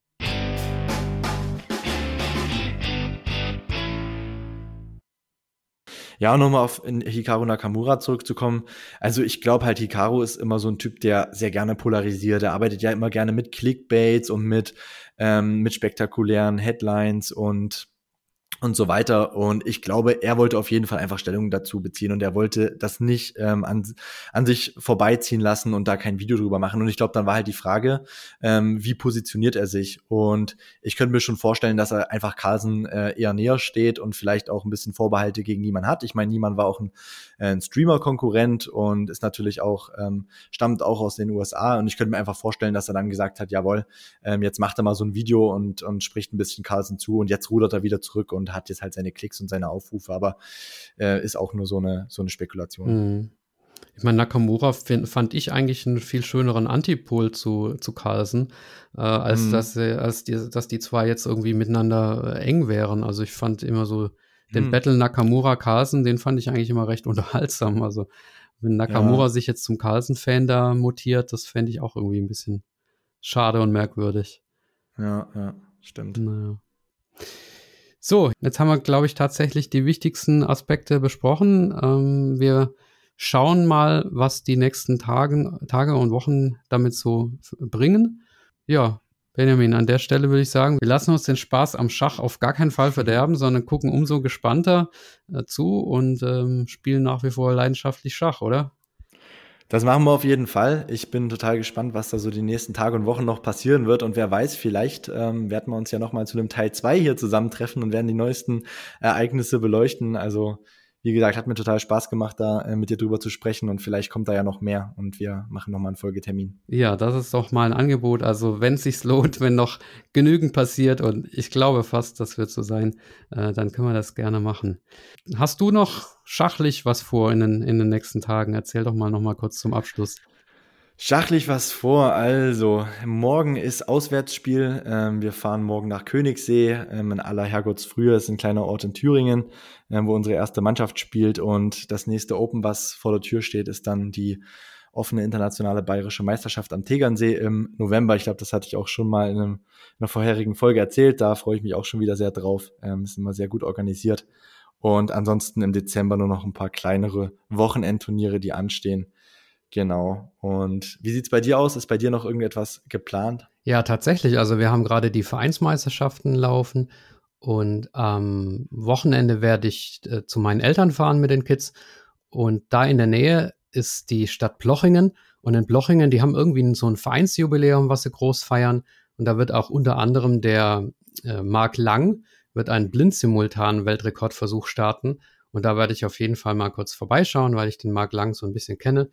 [SPEAKER 4] Ja, und nochmal auf Hikaru Nakamura zurückzukommen. Also ich glaube halt, Hikaru ist immer so ein Typ, der sehr gerne polarisiert. Er arbeitet ja immer gerne mit Clickbaits und mit, ähm, mit spektakulären Headlines und und so weiter. Und ich glaube, er wollte auf jeden Fall einfach Stellung dazu beziehen und er wollte das nicht ähm, an, an sich vorbeiziehen lassen und da kein Video drüber machen. Und ich glaube, dann war halt die Frage, ähm, wie positioniert er sich? Und ich könnte mir schon vorstellen, dass er einfach Carlsen äh, eher näher steht und vielleicht auch ein bisschen Vorbehalte gegen Niemann hat. Ich meine, Niemann war auch ein, äh, ein Streamer-Konkurrent und ist natürlich auch, ähm, stammt auch aus den USA. Und ich könnte mir einfach vorstellen, dass er dann gesagt hat, jawohl, ähm, jetzt macht er mal so ein Video und, und spricht ein bisschen Carlsen zu und jetzt rudert er wieder zurück und hat jetzt halt seine Klicks und seine Aufrufe, aber äh, ist auch nur so eine, so eine Spekulation. Mhm.
[SPEAKER 3] Ich meine, Nakamura find, fand ich eigentlich einen viel schöneren Antipol zu, zu Carlsen, äh, als, mhm. dass, als die, dass die zwei jetzt irgendwie miteinander äh, eng wären. Also ich fand immer so den mhm. Battle Nakamura-Carlsen, den fand ich eigentlich immer recht unterhaltsam. Also wenn Nakamura ja. sich jetzt zum Carlsen-Fan da mutiert, das fände ich auch irgendwie ein bisschen schade und merkwürdig.
[SPEAKER 4] Ja, ja, stimmt.
[SPEAKER 3] Naja. So, jetzt haben wir, glaube ich, tatsächlich die wichtigsten Aspekte besprochen. Ähm, wir schauen mal, was die nächsten Tagen, Tage und Wochen damit so bringen. Ja, Benjamin, an der Stelle würde ich sagen, wir lassen uns den Spaß am Schach auf gar keinen Fall verderben, sondern gucken umso gespannter äh, zu und ähm, spielen nach wie vor leidenschaftlich Schach, oder?
[SPEAKER 4] Das machen wir auf jeden Fall. Ich bin total gespannt, was da so die nächsten Tage und Wochen noch passieren wird. Und wer weiß, vielleicht ähm, werden wir uns ja nochmal zu einem Teil 2 hier zusammentreffen und werden die neuesten Ereignisse beleuchten. Also wie gesagt, hat mir total Spaß gemacht, da äh, mit dir drüber zu sprechen und vielleicht kommt da ja noch mehr und wir machen nochmal einen Folgetermin.
[SPEAKER 3] Ja, das ist doch mal ein Angebot. Also wenn es sich lohnt, wenn noch genügend passiert und ich glaube fast, das wird so sein, äh, dann können wir das gerne machen. Hast du noch schachlich was vor in den, in den nächsten Tagen? Erzähl doch mal nochmal kurz zum Abschluss.
[SPEAKER 4] Schachlich was vor. Also, morgen ist Auswärtsspiel. Ähm, wir fahren morgen nach Königssee ähm, in aller Herrgottsfrühe. Ist ein kleiner Ort in Thüringen, ähm, wo unsere erste Mannschaft spielt. Und das nächste Open, was vor der Tür steht, ist dann die offene internationale bayerische Meisterschaft am Tegernsee im November. Ich glaube, das hatte ich auch schon mal in, einem, in, einer vorherigen Folge erzählt. Da freue ich mich auch schon wieder sehr drauf. Ähm, ist immer sehr gut organisiert. Und ansonsten im Dezember nur noch ein paar kleinere Wochenendturniere, die anstehen. Genau. Und wie sieht es bei dir aus? Ist bei dir noch irgendetwas geplant?
[SPEAKER 3] Ja, tatsächlich. Also wir haben gerade die Vereinsmeisterschaften laufen und am Wochenende werde ich äh, zu meinen Eltern fahren mit den Kids. Und da in der Nähe ist die Stadt Plochingen. Und in Plochingen, die haben irgendwie so ein Vereinsjubiläum, was sie groß feiern. Und da wird auch unter anderem der äh, Marc Lang wird einen blindsimultanen Weltrekordversuch starten. Und da werde ich auf jeden Fall mal kurz vorbeischauen, weil ich den Marc Lang so ein bisschen kenne.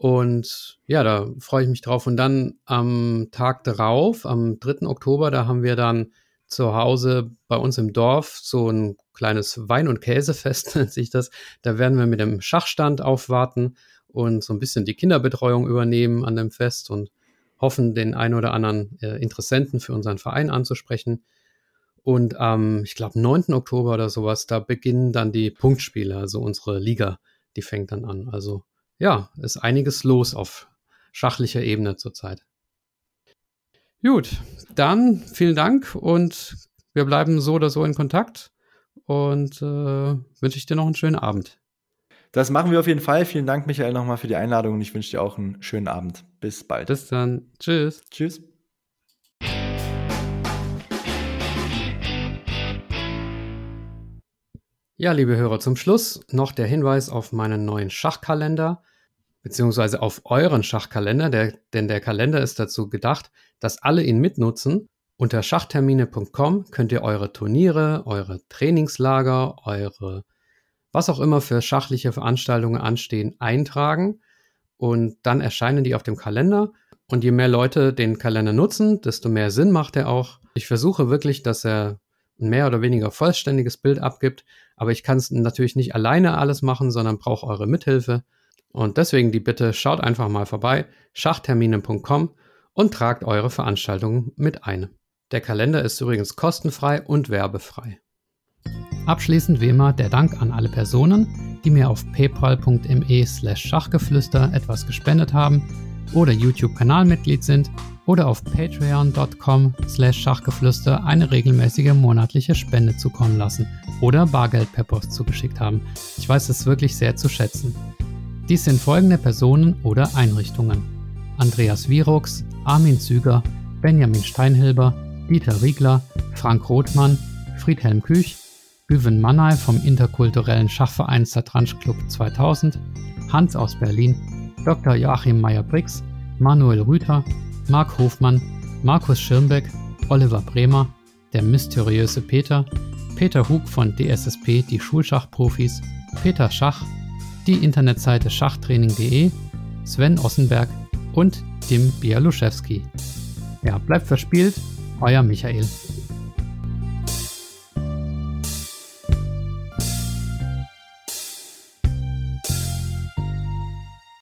[SPEAKER 3] Und ja, da freue ich mich drauf. Und dann am Tag darauf, am 3. Oktober, da haben wir dann zu Hause bei uns im Dorf so ein kleines Wein- und Käsefest, nennt sich das. Da werden wir mit dem Schachstand aufwarten und so ein bisschen die Kinderbetreuung übernehmen an dem Fest und hoffen, den ein oder anderen äh, Interessenten für unseren Verein anzusprechen. Und am, ähm, ich glaube, 9. Oktober oder sowas, da beginnen dann die Punktspiele, also unsere Liga, die fängt dann an. Also ja, ist einiges los auf schachlicher Ebene zurzeit. Gut, dann vielen Dank und wir bleiben so oder so in Kontakt und äh, wünsche ich dir noch einen schönen Abend.
[SPEAKER 4] Das machen wir auf jeden Fall. Vielen Dank, Michael, nochmal für die Einladung und ich wünsche dir auch einen schönen Abend. Bis bald.
[SPEAKER 3] Bis dann. Tschüss.
[SPEAKER 4] Tschüss.
[SPEAKER 3] Ja, liebe Hörer, zum Schluss noch der Hinweis auf meinen neuen Schachkalender beziehungsweise auf euren Schachkalender, der, denn der Kalender ist dazu gedacht, dass alle ihn mitnutzen. Unter schachtermine.com könnt ihr eure Turniere, eure Trainingslager, eure was auch immer für schachliche Veranstaltungen anstehen, eintragen und dann erscheinen die auf dem Kalender. Und je mehr Leute den Kalender nutzen, desto mehr Sinn macht er auch. Ich versuche wirklich, dass er ein mehr oder weniger vollständiges Bild abgibt, aber ich kann es natürlich nicht alleine alles machen, sondern brauche eure Mithilfe. Und deswegen die Bitte, schaut einfach mal vorbei, schachtermine.com und tragt eure Veranstaltungen mit ein. Der Kalender ist übrigens kostenfrei und werbefrei. Abschließend wie immer der Dank an alle Personen, die mir auf paypal.me slash Schachgeflüster etwas gespendet haben oder YouTube-Kanalmitglied sind oder auf patreon.com slash Schachgeflüster eine regelmäßige monatliche Spende zukommen lassen oder Bargeld per Post zugeschickt haben. Ich weiß es wirklich sehr zu schätzen. Dies sind folgende Personen oder Einrichtungen. Andreas Virux, Armin Züger, Benjamin Steinhilber, Dieter Riegler, Frank Rothmann, Friedhelm Küch, Güven Mannay vom interkulturellen Schachverein Satranj Club 2000, Hans aus Berlin, Dr. Joachim Meyer-Brix, Manuel Rüther, Marc Hofmann, Markus Schirmbeck, Oliver Bremer, der mysteriöse Peter, Peter Hug von DSSP Die Schulschachprofis, Peter Schach, die Internetseite schachtraining.de, Sven Ossenberg und Tim Bialuszewski. Ja, bleibt verspielt, euer Michael.